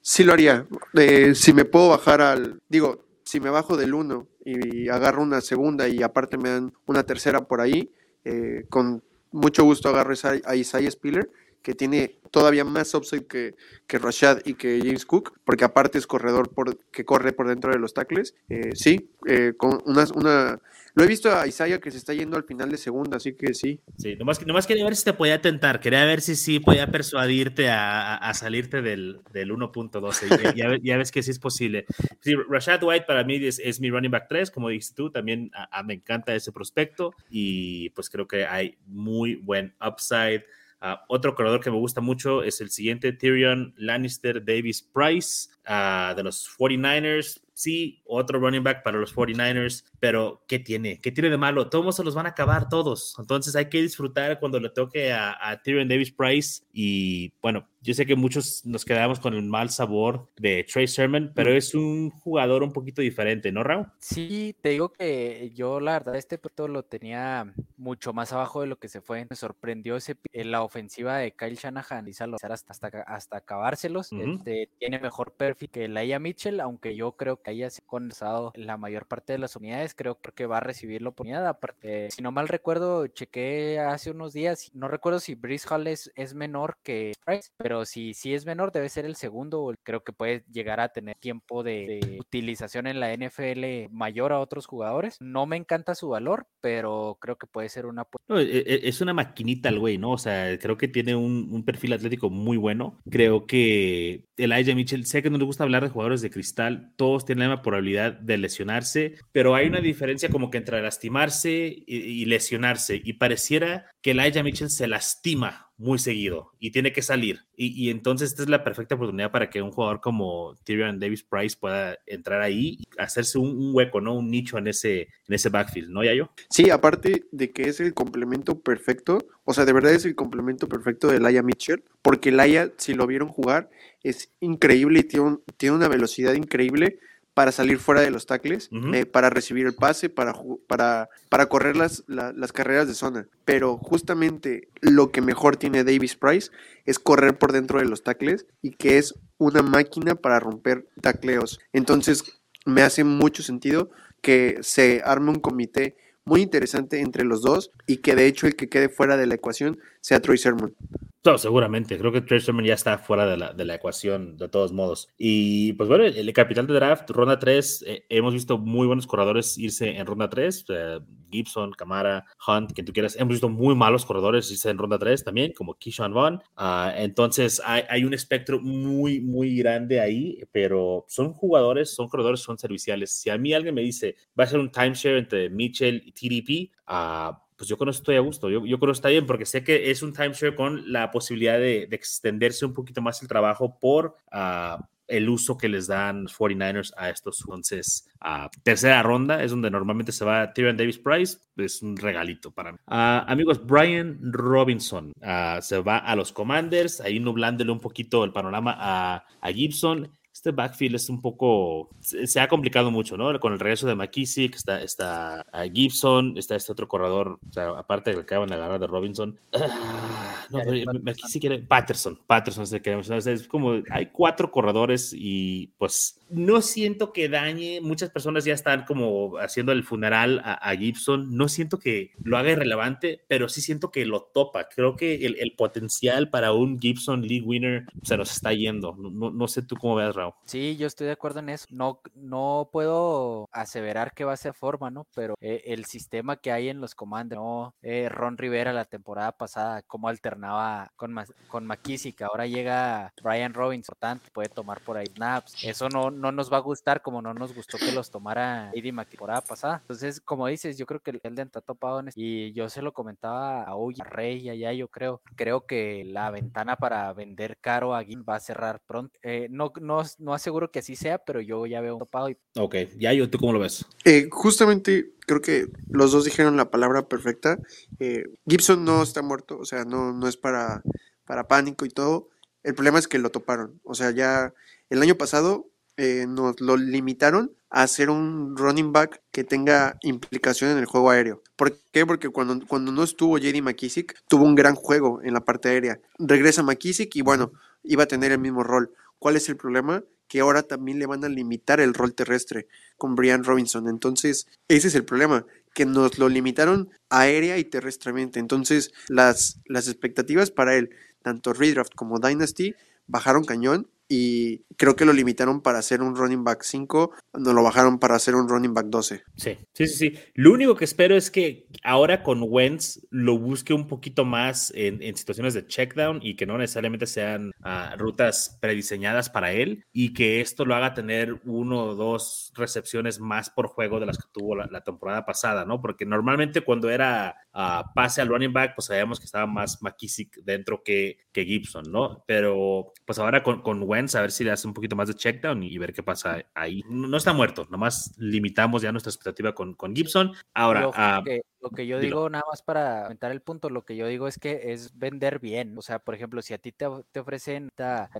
Sí lo haría. Eh, si me puedo bajar al, digo, si me bajo del 1 y agarro una segunda y aparte me dan una tercera por ahí, eh, con mucho gusto agarro a Isaiah Spiller que tiene todavía más upside que, Rashad y que James Cook, porque aparte es corredor por, que corre por dentro de los tackles. Eh, sí, eh, con una, una, lo he visto a Isaiah que se está yendo al final de segunda, así que sí. Sí, nomás, nomás quería ver si te podía tentar, quería ver si sí podía persuadirte a, a salirte del, del 1.12. ya, ya, ves que sí es posible. Sí, Rashad White para mí es, es mi running back 3, como dijiste tú, también me encanta ese prospecto y pues creo que hay muy buen upside Ah, otro corredor que me gusta mucho es el siguiente, Tyrion Lannister Davis Price ah, de los 49ers sí, otro running back para los 49ers, pero ¿qué tiene? ¿Qué tiene de malo? Todos se los van a acabar todos. Entonces hay que disfrutar cuando le toque a, a Tyrion Davis Price. Y bueno, yo sé que muchos nos quedamos con el mal sabor de Trey Sermon, pero es un jugador un poquito diferente, ¿no, Raúl? Sí, te digo que yo la verdad este punto lo tenía mucho más abajo de lo que se fue. Me sorprendió ese, la ofensiva de Kyle Shanahan y hasta, hasta, hasta acabárselos. este, tiene mejor perfil que Laia Mitchell, aunque yo creo que haya condensado la mayor parte de las unidades, creo que va a recibir la oportunidad. Aparte, si no mal recuerdo, chequé hace unos días, no recuerdo si Brice Hall es, menor que Price, pero si, si es menor, debe ser el segundo. Creo que puede llegar a tener tiempo de, utilización en la NFL mayor a otros jugadores. No me encanta su valor, pero creo que puede ser una. E, e, es una maquinita el güey, ¿no? O sea, creo que tiene un, un perfil atlético muy bueno. Creo que Elijah Mitchell, sé que no le gusta hablar de jugadores de cristal, todos tienen la probabilidad de lesionarse, pero hay una diferencia como que entre lastimarse y, lesionarse, y pareciera que Elijah Mitchell se lastima muy seguido y tiene que salir. Y, entonces esta es la perfecta oportunidad para que un jugador como Tyrion Davis Price pueda entrar ahí y hacerse un, hueco, ¿no? Un nicho en ese, en ese backfield, ¿no, Yayo? Sí, aparte de que es el complemento perfecto, o sea, de verdad es el complemento perfecto de Laia Mitchell, porque Laia, si lo vieron jugar, es increíble y tiene, tiene una velocidad increíble para salir fuera de los tackles, eh, para recibir el pase, para, para, para correr las, las carreras de zona. Pero justamente lo que mejor tiene Davis Price es correr por dentro de los tackles y que es una máquina para romper tacleos. Entonces me hace mucho sentido que se arme un comité muy interesante entre los dos y que de hecho el que quede fuera de la ecuación sea Troy Sermon. No, seguramente. Creo que Trey Sermon ya está fuera de la, de la, ecuación, de todos modos. Y pues bueno, el, capital de draft, ronda 3, eh, hemos visto muy buenos corredores irse en ronda 3. Eh, Gibson, Camara, Hunt, quien tú quieras. Hemos visto muy malos corredores irse en ronda 3 también, como Keyshawn Vaughn. Ah, entonces hay, hay, un espectro muy, muy grande ahí, pero son jugadores, son corredores, son serviciales. Si a mí alguien me dice, va a ser un timeshare entre Mitchell y TDP, uh, pues yo con eso estoy a gusto, yo, yo con eso está bien, porque sé que es un timeshare con la posibilidad de, extenderse un poquito más el trabajo por ah, el uso que les dan 49ers a estos. Entonces, a tercera ronda es donde normalmente se va Tyrion Davis Price, es un regalito para mí. Ah, amigos, Brian Robinson ah, se va a los Commanders, ahí nublándole un poquito el panorama a Gibson este backfield es un poco, se, ha complicado mucho, ¿no? Con el regreso de McKissick, está, está Gibson, está este otro corredor, o sea, aparte del que acaban de agarrar de Robinson. Ah, no, McKissick Patterson, Patterson se queda, es como, hay cuatro corredores y pues no siento que dañe, muchas personas ya están como haciendo el funeral a, Gibson, no siento que lo haga irrelevante, pero sí siento que lo topa, creo que el, el potencial para un Gibson League Winner se nos está yendo, no, no sé tú cómo veas, Raúl. Sí, yo estoy de acuerdo en eso. No, no puedo aseverar que va a ser forma, ¿no? Pero eh, el sistema que hay en los comandos, ¿no? Eh, Ron Rivera la temporada pasada, cómo alternaba con, con McKissick, ahora llega Brian Robinson, tanto puede tomar por ahí snaps. Eso no, no nos va a gustar como no nos gustó que los tomara Eddie la temporada pasada. Entonces, como dices, yo creo que el está topado en y yo se lo comentaba a Uy, a Rey, allá yo creo. Creo que la ventana para vender caro a Gin va a cerrar pronto. Eh, no, no, no aseguro que así sea, pero yo ya veo un topado. Y... Ok, ya yo, ¿tú cómo lo ves? Eh, justamente creo que los dos dijeron la palabra perfecta. Eh, Gibson no está muerto, o sea, no, no es para, para pánico y todo. El problema es que lo toparon. O sea, ya el año pasado eh, nos lo limitaron hacer un running back que tenga implicación en el juego aéreo. ¿Por qué? Porque cuando, cuando no estuvo JD McKissick, tuvo un gran juego en la parte aérea. Regresa McKissick y bueno, iba a tener el mismo rol. ¿Cuál es el problema? que ahora también le van a limitar el rol terrestre con Brian Robinson. Entonces, ese es el problema, que nos lo limitaron aérea y terrestremente. Entonces, las, las expectativas para él, tanto Redraft como Dynasty, bajaron cañón y creo que lo limitaron para hacer un running back 5, no lo bajaron para hacer un running back 12. Sí, sí, sí, sí. Lo único que espero es que ahora con Wentz lo busque un poquito más en, situaciones de checkdown y que no necesariamente sean ah, rutas prediseñadas para él y que esto lo haga tener uno o dos recepciones más por juego de las que tuvo la, temporada pasada, ¿no? Porque normalmente cuando era uh, pase al running back, pues sabíamos que estaba más McKissick dentro que, que Gibson, ¿no? Pero pues ahora con, con Wentz, a ver si le hace un poquito más de checkdown y, ver qué pasa ahí. No, está muerto, nomás limitamos ya nuestra expectativa con, con Gibson. Ahora, lo que yo digo, nada más para aumentar el punto, lo que yo digo es que es vender bien. O sea, por ejemplo, si a ti te, te ofrecen,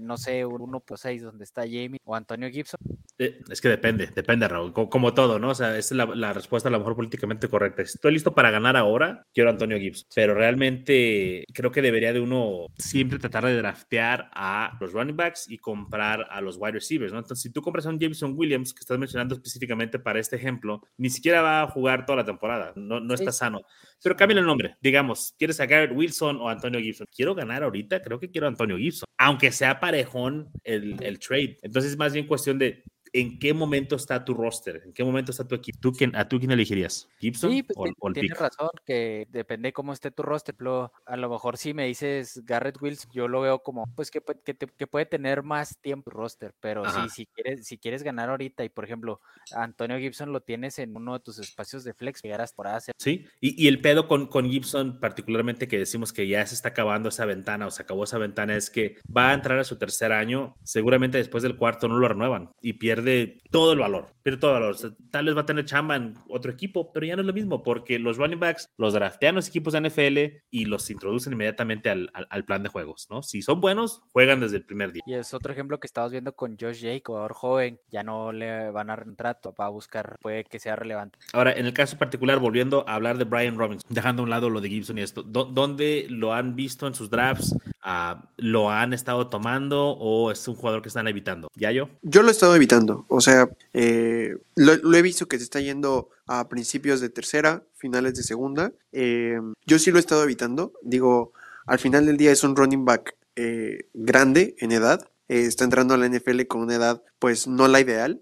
no sé, un 1 por 6 donde está Jamie o Antonio Gibson. Eh, es que depende, depende, Raúl, como, todo, ¿no? O sea, esa es la, respuesta a lo mejor políticamente correcta. estoy listo para ganar ahora, quiero a Antonio Gibson. Pero realmente creo que debería de uno siempre tratar de draftear a los running backs y comprar a los wide receivers, ¿no? Entonces, si tú compras a un Jameson Williams, que estás mencionando específicamente para este ejemplo, ni siquiera va a jugar toda la temporada. No, no está sano. Pero cambia el nombre. Digamos, ¿quieres a Garrett Wilson o Antonio Gibson? Quiero ganar ahorita, creo que quiero a Antonio Gibson, aunque sea parejón el, el trade. Entonces, es más bien cuestión de ¿en qué momento está tu roster? ¿En qué momento está tu equipo? ¿Tú quién, ¿A tú quién elegirías? ¿Gibson sí, pues, o, el Tienes razón, que depende cómo esté tu roster. Pero a lo mejor si me dices Garrett Wilson, yo lo veo como, pues que, que, puede tener más tiempo roster. Pero sí, si quieres, si quieres ganar ahorita y, por ejemplo, Antonio Gibson lo tienes en uno de tus espacios de flex, llegarás por hacer. Sí, y, y, el pedo con, con Gibson, particularmente que decimos que ya se está acabando esa ventana o se acabó esa ventana, es que va a entrar a su tercer año, seguramente después del cuarto no lo renuevan y pierde todo el valor, pierde todo el valor. tal vez va a tener chamba en otro equipo, pero ya no es lo mismo porque los running backs los draftean los equipos de NFL y los introducen inmediatamente al, al, plan de juegos, ¿no? Si son buenos, juegan desde el primer día. Y es otro ejemplo que estamos viendo con Josh Jake, jugador joven, ya no le van a dar trato, va a buscar, puede que sea relevante. Ahora, en el caso particular, volviendo a hablar de Brian Robinson, dejando a un lado lo de Gibson y esto, ¿dónde lo han visto en sus drafts? Ah, ¿Lo han estado tomando o es un jugador que están evitando? ¿Ya yo? Yo lo he estado evitando, o sea, eh, lo, he visto que se está yendo a principios de tercera, finales de segunda. Eh, yo sí lo he estado evitando. Digo, al final del día es un running back eh, grande en edad. está entrando a la NFL con una edad, pues no la ideal.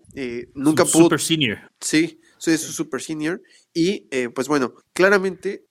nunca pudo. Super senior. Sí, es su super senior. Y pues bueno, claramente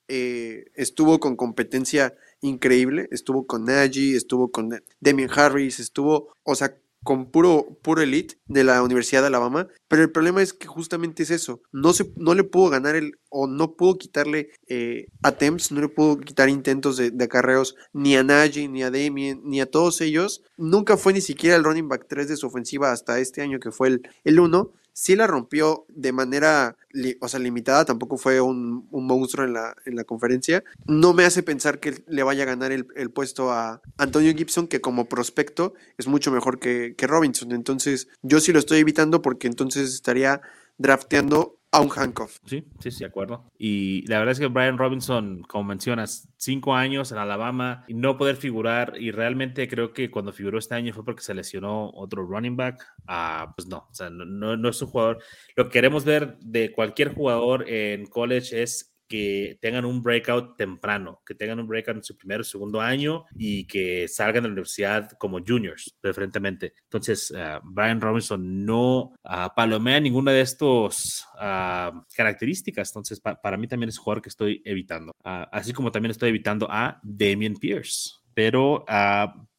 estuvo con competencia increíble. Estuvo con Najee, estuvo con Demian Harris, estuvo, o sea, con puro, puro elite de la Universidad de Alabama, pero el problema es que justamente es eso, no, se, no le pudo ganar el, o no pudo quitarle eh, attempts, no le pudo quitar intentos de, acarreos ni a Najee, ni a Damien, ni a todos ellos, nunca fue ni siquiera el running back 3 de su ofensiva hasta este año que fue el, el 1, sí la rompió de manera, o sea, limitada, tampoco fue un, monstruo en la, en la, conferencia. No me hace pensar que le vaya a ganar el, puesto a Antonio Gibson, que como prospecto es mucho mejor que, que Robinson. Entonces, yo sí lo estoy evitando porque entonces estaría drafteando a un handcuff. Sí, sí, sí, de acuerdo. Y la verdad es que Brian Robinson, como mencionas, cinco años en Alabama y no poder figurar, y realmente creo que cuando figuró este año fue porque se lesionó otro running back. Ah, pues no, o sea, no, no es un jugador. Lo que queremos ver de cualquier jugador en college es que tengan un breakout temprano, que tengan un breakout en su primer o segundo año y que salgan de la universidad como juniors, preferentemente. Entonces, uh, Brian Robinson no uh, palomea ninguna de estas uh, características. Entonces, para mí también es un jugador que estoy evitando. así como también estoy evitando a Damian Pierce pero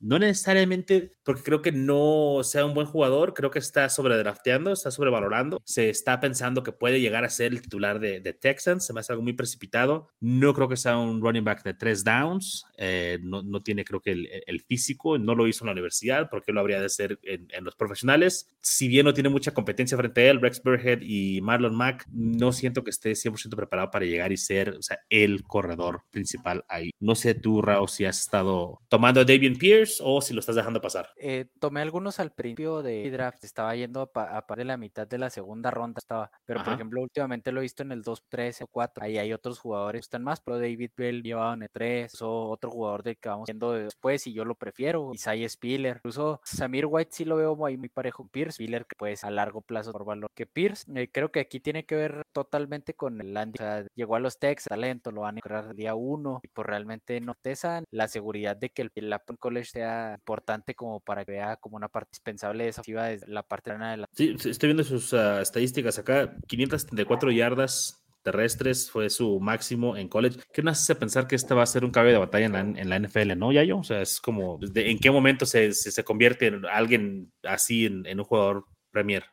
no necesariamente porque creo que no sea un buen jugador, creo que está sobredrafteando, está sobrevalorando, se está pensando que puede llegar a ser el titular de, Texans, se me hace algo muy precipitado, no creo que sea un running back de tres downs, eh, no, no, tiene creo que el, físico, no lo hizo en la universidad, porque lo habría de ser en, los profesionales, si bien no tiene mucha competencia frente a él, Rex Burhead y Marlon Mack, no siento que esté 100% preparado para llegar y ser el corredor principal ahí. No sé tú, Rao, si has estado tomando a Davian Pierce o si lo estás dejando pasar. Eh, tomé algunos al principio de draft, estaba yendo a, par de la mitad de la segunda ronda, estaba, pero por ejemplo, últimamente lo he visto en el 2, 3 o 4. Ahí hay otros jugadores que están más, pero David Bell llevaba en el 3, o otro jugador de que vamos viendo después y yo lo prefiero, Isaiah Spiller, incluso Samir White sí lo veo muy parejo Pierce, Spiller que pues a largo plazo por valor que Pierce. Eh, creo que aquí tiene que ver totalmente con el Andy, o sea, llegó a los Texas, talento, lo van a encontrar el día 1 y pues realmente no pesan la seguridad de que el, el College sea importante como para que vea como una parte indispensable de esa desde la parte de la... Sí, estoy viendo sus uh, estadísticas acá, 574 yardas terrestres fue su máximo en college. ¿Qué nos hace pensar que este va a ser un caballo de batalla en la, en la NFL, no, Yayo? O sea, es como, ¿en qué momento se, se, convierte en alguien así en, en, un jugador Premier?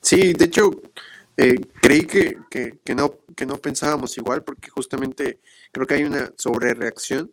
Sí, de hecho, eh, creí que, que, que, no, que no pensábamos igual porque justamente creo que hay una sobrereacción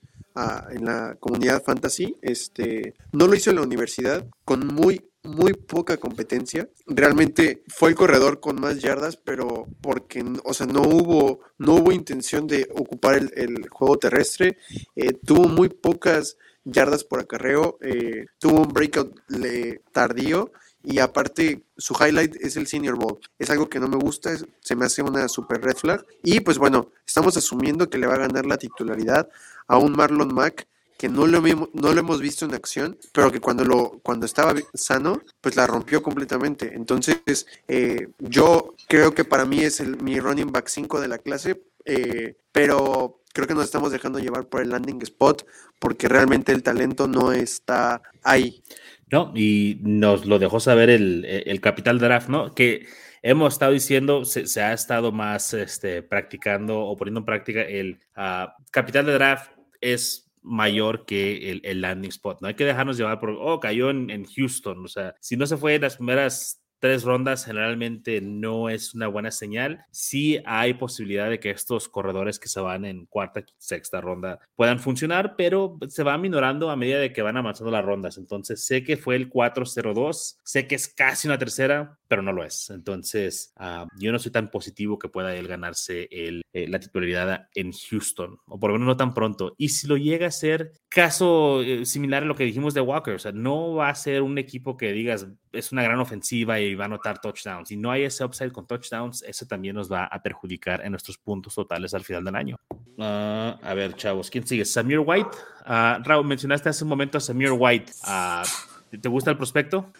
en la comunidad fantasy. Este, no lo hizo en la universidad con muy muy poca competencia. Realmente fue el corredor con más yardas, pero porque, o sea, no hubo, no hubo intención de ocupar el, el juego terrestre. Eh, tuvo muy pocas yardas por acarreo, eh, tuvo un breakout le, tardío y aparte su highlight es el Senior Bowl. Es algo que no me gusta, se me hace una super red flag. Y pues bueno, estamos asumiendo que le va a ganar la titularidad a un Marlon Mack que no lo, no lo hemos visto en acción, pero que cuando, lo, cuando estaba sano, pues la rompió completamente. Entonces, eh, yo creo que para mí es el, mi running back 5 de la clase, eh, pero creo que nos estamos dejando llevar por el landing spot porque realmente el talento no está ahí. No, y nos lo dejó saber el, el capital draft, ¿no? Que hemos estado diciendo, se, ha estado más este, practicando o poniendo en práctica el uh, capital de draft es mayor que el, el, landing spot. No hay que dejarnos llevar por, oh, cayó en, en Houston. O sea, si no se fue en las primeras tres rondas generalmente no es una buena señal. Sí hay posibilidad de que estos corredores que se van en cuarta, sexta ronda puedan funcionar, pero se va minorando a medida de que van avanzando las rondas. Entonces sé que fue el 4-0-2, sé que es casi una tercera, pero no lo es. Entonces uh, yo no soy tan positivo que pueda él ganarse el, eh, la titularidad en Houston, o por lo menos no tan pronto. Y si lo llega a ser caso eh, similar a lo que dijimos de Walker, o sea, no va a ser un equipo que digas es una gran ofensiva y va a anotar touchdowns. Si no hay ese upside con touchdowns, eso también nos va a perjudicar en nuestros puntos totales al final del año. Uh, a ver, chavos, ¿quién sigue? Samir White. Uh, Raúl, mencionaste hace un momento a Samir White. Uh, ¿Te gusta el prospecto?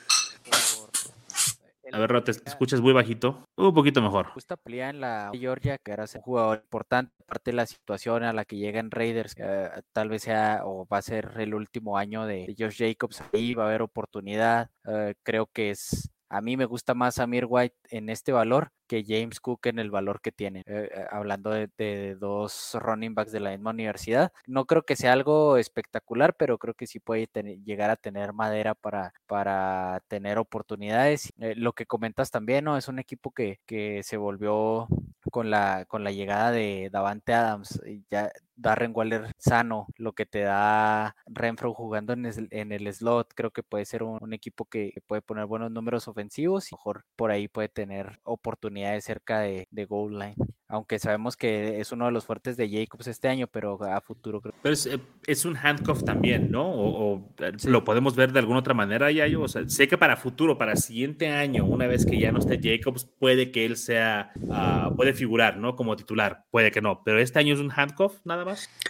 A ver, Raúl, te escuchas muy bajito. Un poquito mejor. Gusta pelea en la Georgia, que era un jugador importante, aparte de la situación a la que llegan Raiders, eh, tal vez sea o va a ser el último año de Josh Jacobs, ahí va a haber oportunidad. Uh, creo que es a mí me gusta más Amir White en este valor que James Cook en el valor que tiene. Eh, eh, hablando de, dos running backs de la misma universidad, no creo que sea algo espectacular, pero creo que sí puede llegar a tener madera para, para tener oportunidades. Eh, lo que comentas también, ¿no? Es un equipo que, que se volvió con la, con la llegada de Davante Adams, ya Darren Waller sano, lo que te da Renfro jugando en el, en el slot, creo que puede ser un, un, equipo que puede poner buenos números ofensivos y mejor por ahí puede tener oportunidades cerca de, de goal line aunque sabemos que es uno de los fuertes de Jacobs este año, pero a futuro creo. Pero es, es un handcuff también, ¿no? O, o sí. lo podemos ver de alguna otra manera, ya yo, o sea, sé que para futuro, para el siguiente año, una vez que ya no esté Jacobs, puede que él sea, uh, puede figurar, ¿no? Como titular, puede que no, pero este año es un handcuff nada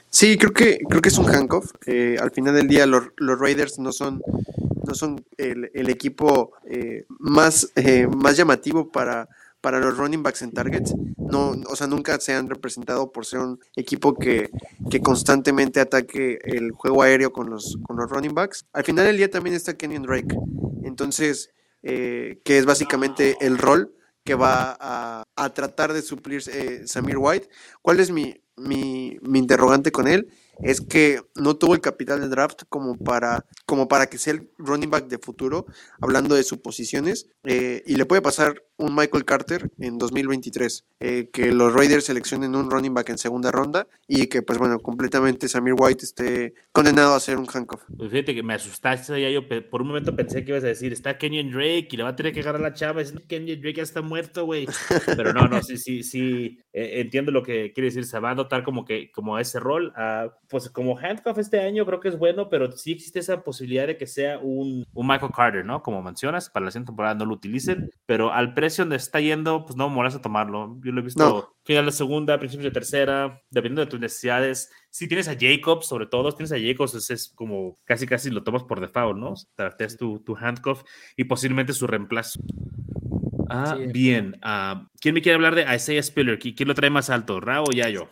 Sí, creo que, creo que es un handcuff. Eh, al final del día los, Raiders no son no son el, equipo eh, más, eh, más llamativo para para los running backs en targets. No, o sea, nunca se han representado por ser un equipo que, que constantemente ataque el juego aéreo con los, con los running backs. Al final del día también está Kenyon Drake. Entonces, que es básicamente el rol que va a, a tratar de suplir Samir White. ¿Cuál es mi, mi, mi interrogante con él? Es que no tuvo el capital de draft como para, como para que sea el running back de futuro, hablando de suposiciones, eh, y le puede pasar un Michael Carter en 2023, eh, que los Raiders seleccionen un running back en segunda ronda y que, pues bueno, completamente Samir White esté condenado a ser un handcuff. Pues fíjate que me asustaste ya, yo por un momento pensé que ibas a decir, está Kenyon Drake y le va a tener que agarrar la chava, es Kenyon Drake ya está muerto, güey. Pero no, no, sí, sí, sí, eh, entiendo lo que quiere decir, se va a notar como que, como ese rol, uh, pues como handcuff este año creo que es bueno, pero sí existe esa posibilidad de que sea un, un Michael Carter, ¿no? Como mencionas, para la siguiente temporada no lo utilicen, pero al precio donde está yendo, pues no molesta tomarlo. Yo lo he visto no. final de segunda, principios de tercera, dependiendo de tus necesidades. Si tienes a Jacobs, sobre todo, si tienes a Jacobs, es, es como casi casi lo tomas por default, ¿no? Trates tu, tu handcuff y posiblemente su reemplazo. Ah, sí. bien. Uh, ¿Quién me quiere hablar de Isaiah Spiller? ¿Quién lo trae más alto, Ra o Yayo?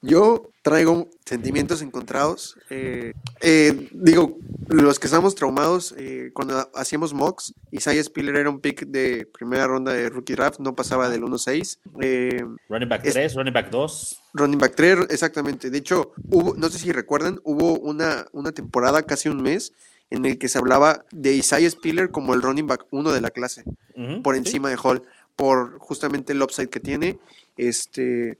Yo traigo sentimientos encontrados. Eh, eh, digo, los que estamos traumados, eh, cuando hacíamos mocks, Isaiah Spiller era un pick de primera ronda de rookie draft, no pasaba del 1-6. Eh, running back 3, es, running back 2. Running back 3, exactamente. De hecho, hubo, no sé si recuerdan, hubo una, una temporada, casi un mes, en el que se hablaba de Isaiah Spiller como el running back 1 de la clase, uh -huh, por encima ¿sí? de Hall por justamente el upside que tiene. Este,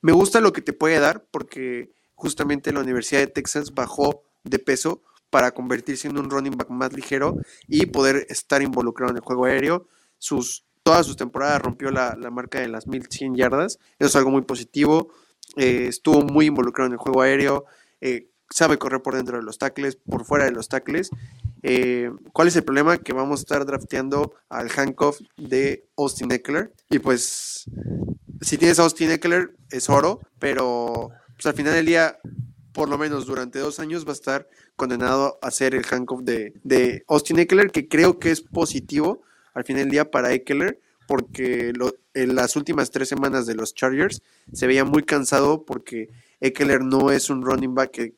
me gusta lo que te puede dar porque justamente la Universidad de Texas bajó de peso para convertirse en un running back más ligero y poder estar involucrado en el juego aéreo. Sus, todas sus temporadas rompió la, marca de las 1100 yardas. Eso es algo muy positivo. Eh, estuvo muy involucrado en el juego aéreo. Eh, sabe correr por dentro de los tackles, por fuera de los tackles. Eh, ¿Cuál es el problema? Que vamos a estar drafteando al handcuff de Austin Eckler. Y pues, si tienes a Austin Eckler, es oro, pero pues, al final del día, por lo menos durante dos años, va a estar condenado a ser el handcuff de, de Austin Eckler, que creo que es positivo al final del día para Eckler, porque en las últimas tres semanas de los Chargers se veía muy cansado porque Eckler no es un running back que,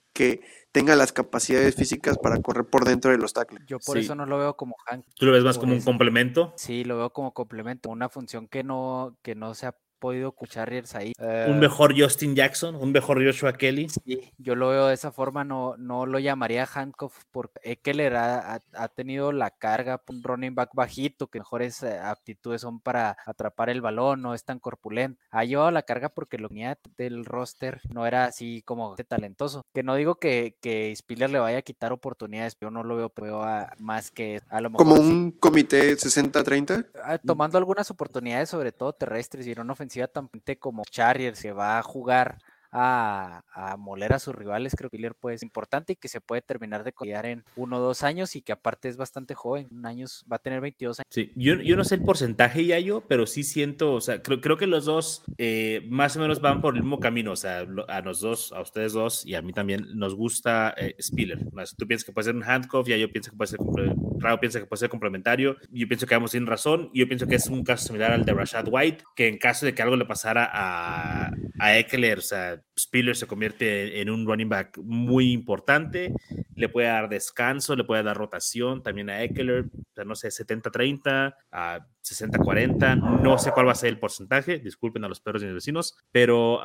tenga las capacidades físicas para correr por dentro de los tackles. Yo por eso no lo veo como Hank. ¿Tú lo ves más como un complemento? Sí, lo veo como complemento, una función que no, que no se ha podido escuchar ahí. un eh, mejor Justin Jackson, un mejor Joshua Kelly. Sí, yo lo veo de esa forma, no, no lo llamaría handcuff porque Eckler ha, ha, tenido la carga, un running back bajito, que mejores eh, aptitudes son para atrapar el balón, no es tan corpulento. Ha llevado la carga porque lo unidad del roster no era así como talentoso. Que no digo que, que Spiller le vaya a quitar oportunidades, pero no lo veo, veo más que a lo mejor. Como un comité 60-30. Ah, tomando algunas oportunidades, sobre todo terrestres y no ofensiva como Charrier se va a jugar a, moler a sus rivales, creo que Miller puede ser importante y que se puede terminar de cuidar en uno o dos años y que aparte es bastante joven, un años, va a tener 22 años. Sí, yo, yo no sé el porcentaje ya yo, pero sí siento, o sea, creo, creo que los dos eh, más o menos van por el mismo camino, o sea, a los dos, a ustedes dos y a mí también nos gusta eh, Spiller. Tú piensas que puede ser un handcuff, ya yo pienso que puede ser, Rao piensa que puede ser complementario, yo pienso que vamos sin razón, yo pienso que es un caso similar al de Rashad White, que en caso de que algo le pasara a, a Eckler, o sea, Spiller se convierte en un running back muy importante, le puede dar descanso, le puede dar rotación también a Eckler, no sé, 70-30, a 60-40, no sé cuál va a ser el porcentaje, disculpen a los perros y mis vecinos, pero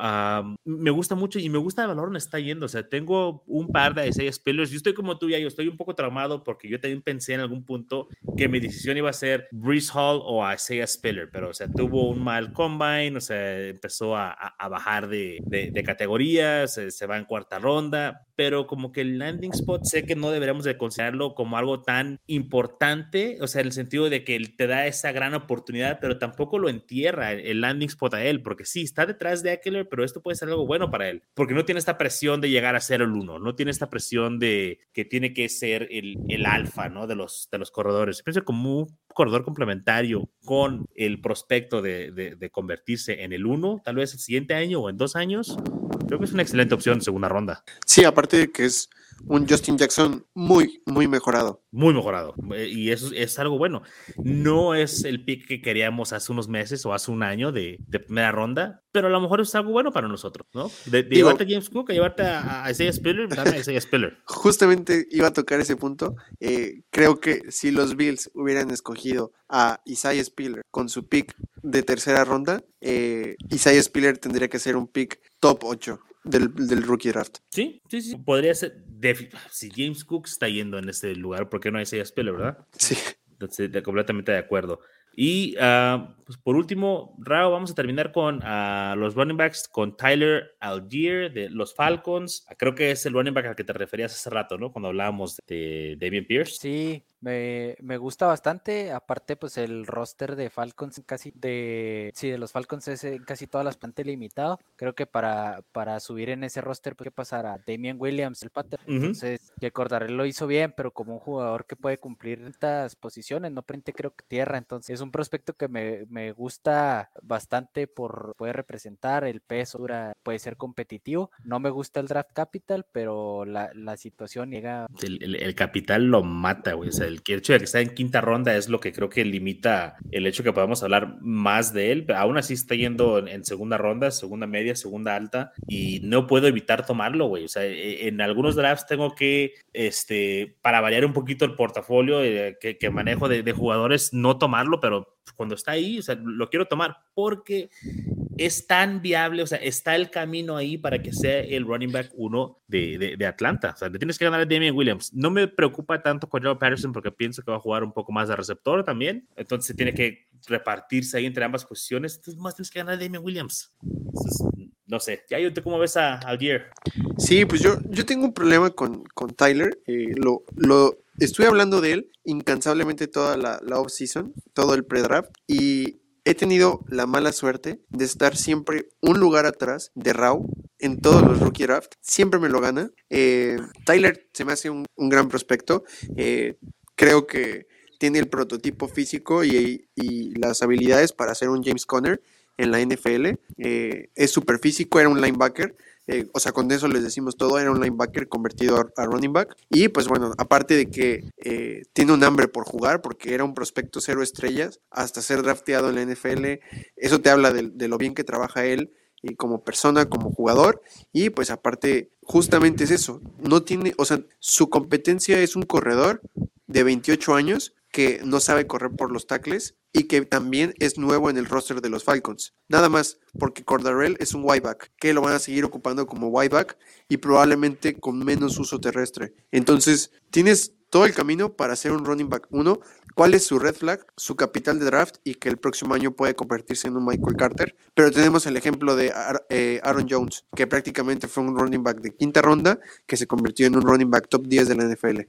me gusta mucho y me gusta el valor donde está yendo, o sea, tengo un par de Isaiah Spillers, yo estoy como tú ya, yo estoy un poco traumado porque yo también pensé en algún punto que mi decisión iba a ser Breeze Hall o Isaiah Spiller, pero o sea, tuvo un mal combine, o sea, empezó a, a bajar de, de, de categorías, se, va en cuarta ronda, pero como que el landing spot sé que no deberíamos de considerarlo como algo tan importante, o sea, en el sentido de que te da esa gran oportunidad, pero tampoco lo entierra el landing spot a él, porque sí, está detrás de Eckler, pero esto puede ser algo bueno para él, porque no tiene esta presión de llegar a ser el uno, no tiene esta presión de que tiene que ser el, el alfa, ¿no? De los, de los corredores. Pienso como un corredor complementario con el prospecto de, de, de convertirse en el uno, tal vez el siguiente año o en dos años, creo que es una excelente opción segunda ronda. Sí, aparte de que es un Justin Jackson muy, muy mejorado. Muy mejorado. Eh, y eso es algo bueno. No es el pick que queríamos hace unos meses o hace un año de, primera ronda, pero a lo mejor es algo bueno para nosotros, ¿no? De, llevarte a James Cook, a llevarte a, Isaiah Spiller, dame a Isaiah Spiller. Justamente iba a tocar ese punto. Eh, creo que si los Bills hubieran escogido a Isaiah Spiller con su pick de tercera ronda, eh, Isaiah Spiller tendría que ser un pick top 8 del, rookie draft. Sí, sí, sí. Podría ser. Si James Cook está yendo en este lugar, ¿por qué no hay Isaiah Spiller, verdad? Sí. Entonces, completamente de acuerdo. Y ah, pues por último, Rao, vamos a terminar con uh, los running backs, con Tyler Algier de los Falcons. Creo que es el running back al que te referías hace rato, ¿no? Cuando hablábamos de David Pierce. Sí, me, me, gusta bastante. Aparte, pues el roster de Falcons casi de sí, de los Falcons es casi todas las plantas limitado. Creo que para, para subir en ese roster, pues que pasar a Damian Williams, el pater. Entonces, que lo hizo bien, pero como un jugador que puede cumplir estas posiciones, no prende creo que tierra. Entonces, es un prospecto que me, me gusta bastante por puede representar el peso, dura, puede ser competitivo. No me gusta el draft capital, pero la, la situación llega. El, el, capital lo mata, güey. O sea, el, hecho de que está en quinta ronda es lo que creo que limita el hecho que podamos hablar más de él. Pero aún así está yendo en, segunda ronda, segunda media, segunda alta, y no puedo evitar tomarlo, güey. O sea, e, en algunos drafts tengo que, este, para variar un poquito el portafolio eh, que, manejo de, de jugadores, no tomarlo, pero cuando está ahí, o sea, lo quiero tomar porque es tan viable, o sea, está el camino ahí para que sea el running back uno de, de, Atlanta. O sea, le tienes que ganar a Damian Williams. No me preocupa tanto Joe Patterson porque pienso que va a jugar un poco más de receptor también. Entonces tiene que repartirse ahí entre ambas posiciones. Entonces más tienes que ganar a Damian Williams. no sé, ya yo cómo ves a, a Gear. Sí, pues yo, yo tengo un problema con, con Tyler. Eh, lo, lo estuve hablando de él incansablemente toda la, la off-season, todo el pre-draft. Y he tenido la mala suerte de estar siempre un lugar atrás de Rao en todos los rookie draft. Siempre me lo gana. Eh, Tyler se me hace un, gran prospecto. Eh, creo que tiene el prototipo físico y, las habilidades para ser un James Conner en la NFL. Eh, es súper físico, era un linebacker. Eh, o sea, con eso les decimos todo, era un linebacker convertido a, running back. Y pues bueno, aparte de que eh, tiene un hambre por jugar, porque era un prospecto cero estrellas, hasta ser drafteado en la NFL, eso te habla de, lo bien que trabaja él y como persona, como jugador. Y pues aparte, justamente es eso, no tiene, o sea, su competencia es un corredor de 28 años que no sabe correr por los tackles y que también es nuevo en el roster de los Falcons. Nada más porque Cordarell es un wideback, que lo van a seguir ocupando como wideback y probablemente con menos uso terrestre. Entonces, tienes todo el camino para ser un running back 1. ¿Cuál es su red flag? Su capital de draft y que el próximo año puede convertirse en un Michael Carter. Pero tenemos el ejemplo de eh, Aaron Jones, que prácticamente fue un running back de quinta ronda, que se convirtió en un running back top 10 de la NFL.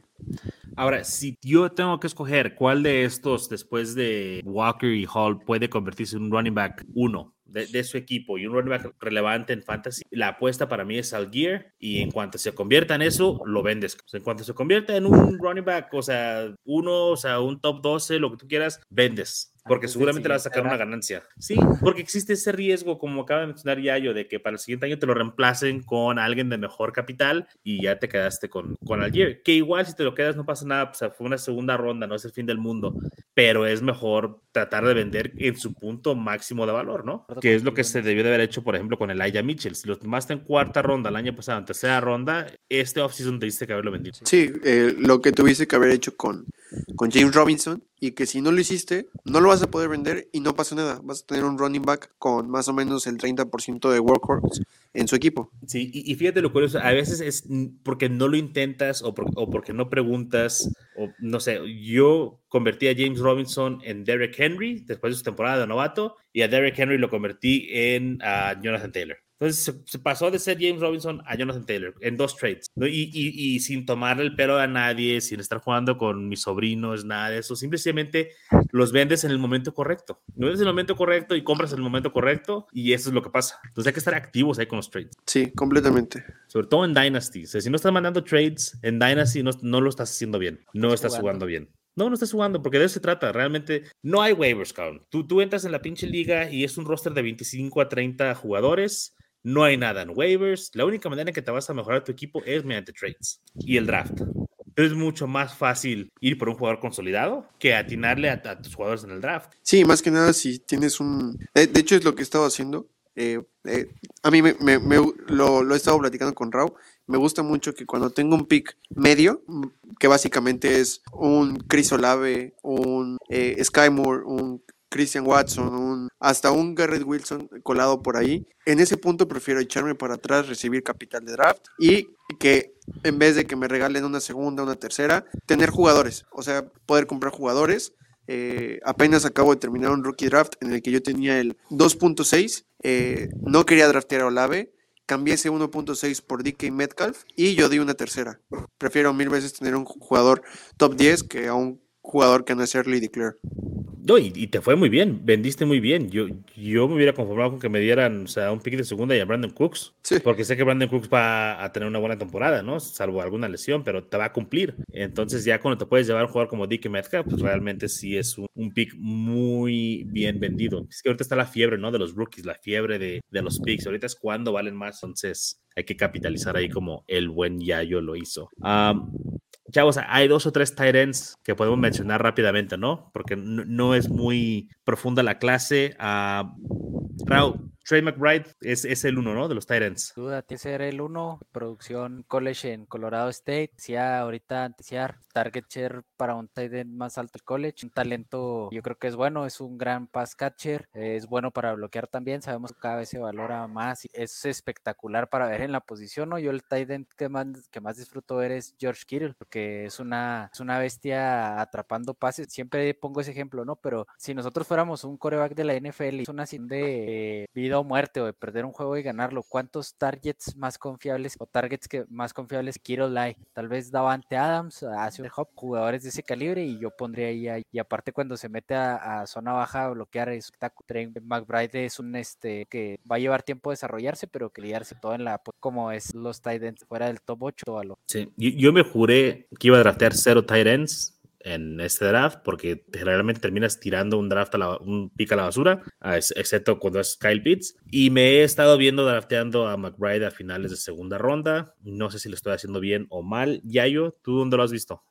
Ahora, si yo tengo que escoger cuál de estos después de Walker y Hall puede convertirse en un running back 1 de, su equipo y un running back relevante en fantasy, la apuesta para mí es Algier y en cuanto se convierta en eso, lo vendes. en cuanto se convierta en un running back, o sea, uno, o sea, un top 12, lo que tú quieras, vendes porque seguramente le vas a sacar una ganancia. Sí, porque existe ese riesgo, como acaba de mencionar Yayo, de que para el siguiente año te lo reemplacen con alguien de mejor capital y ya te quedaste con, con Algier. Que igual si te lo quedas no pasa nada, pues fue una segunda ronda, no es el fin del mundo, pero es mejor tratar de vender en su punto máximo de valor, ¿no? Que es lo que se debió de haber hecho, por ejemplo, con el Aya Mitchell. Si lo tomaste en cuarta ronda el año pasado, en tercera ronda, este offseason te diste que haberlo vendido. Sí, eh, lo que tuviste que haber hecho con, con James Robinson y que si no lo hiciste, no lo vas a poder vender y no pasa nada. Vas a tener un running back con más o menos el 30% de workhorse en su equipo. Sí, y, fíjate lo curioso, a veces es porque no lo intentas o, porque no preguntas, o no sé, yo convertí a James Robinson en Derek Henry después de su temporada de novato y a Derek Henry lo convertí en Jonathan Taylor. Entonces se, pasó de ser James Robinson a Jonathan Taylor en dos trades. Y, sin tomar el pelo a nadie, sin estar jugando con mis sobrinos, nada de eso. Simplemente los vendes en el momento correcto. No vendes en el momento correcto y compras en el momento correcto y eso es lo que pasa. Entonces hay que estar activos ahí con los trades. Sí, completamente. Sobre todo en Dynasty. si no estás mandando trades en Dynasty, no, no lo estás haciendo bien. No estás jugando bien. No, no estás jugando, porque de eso se trata. Realmente no hay waivers, cabrón. Tú, tú entras en la pinche liga y es un roster de 25 a 30 jugadores no hay nada en waivers. La única manera que te vas a mejorar tu equipo es mediante trades y el draft. Es mucho más fácil ir por un jugador consolidado que atinarle a, tus jugadores en el draft. Sí, más que nada si tienes un... De, hecho es lo que he estado haciendo. Eh, eh, a mí me, lo, he estado platicando con Rao. Me gusta mucho que cuando tengo un pick medio, que básicamente es un Chris Olave, un eh, Skymore, un Christian Watson, hasta un Garrett Wilson colado por ahí. En ese punto prefiero echarme para atrás, recibir capital de draft y que en vez de que me regalen una segunda, una tercera, tener jugadores, o sea, poder comprar jugadores. Eh, apenas acabo de terminar un rookie draft en el que yo tenía el 2.6, eh, no quería draftear a Olave, cambié ese 1.6 por DK Metcalf y yo di una tercera. Prefiero mil veces tener un jugador top 10 que a un jugador que no es early declare. No, y, te fue muy bien, vendiste muy bien. Yo, yo me hubiera conformado con que me dieran o sea, un pick de segunda y a Brandon Cooks. Porque sé que Brandon Cooks va a tener una buena temporada, ¿no? Salvo alguna lesión, pero te va a cumplir. Entonces, ya cuando te puedes llevar a un jugador como Dick Metcalf, pues realmente sí es un, pick muy bien vendido. Es que ahorita está la fiebre, ¿no? De los rookies, la fiebre de, de los picks. Ahorita es cuando valen más, entonces hay que capitalizar ahí como el buen Yayo lo hizo. Chavos, hay dos o tres tight ends que podemos mencionar rápidamente, ¿no? Porque no, es muy profunda la clase. Uh, Trey McBride es, es el uno, ¿no? De los Titans. Duda, tiene que ser el uno. Producción college en Colorado State. Decía ahorita, decía target share para un tight end más alto el college. Un talento, yo creo que es bueno. Es un gran pass catcher. Es bueno para bloquear también. Sabemos que cada vez se valora más. Es espectacular para ver en la posición, ¿no? Yo el tight end que más, que más disfruto ver es George Kittle, porque es una, es una bestia atrapando pases. Siempre pongo ese ejemplo, ¿no? Pero si nosotros fuéramos un coreback de la NFL, es una situación de vida muerte o de perder un juego y ganarlo, ¿cuántos targets más confiables o targets que más confiables quiero like? Tal vez Davante Adams, hace un hop, jugadores de ese calibre y yo pondría ahí, y aparte cuando se mete a, zona baja a bloquear es Trey McBride es un este que va a llevar tiempo desarrollarse, pero que lidiarse todo en la como es los tight ends fuera del top 8 o Sí, yo me juré que iba a draftear cero tight ends en este draft, porque generalmente terminas tirando un draft a la, un pick a la basura, excepto cuando es Kyle Pitts. Y me he estado viendo drafteando a McBride a finales de segunda ronda. No sé si lo estoy haciendo bien o mal. Yayo, ¿tú dónde lo has visto?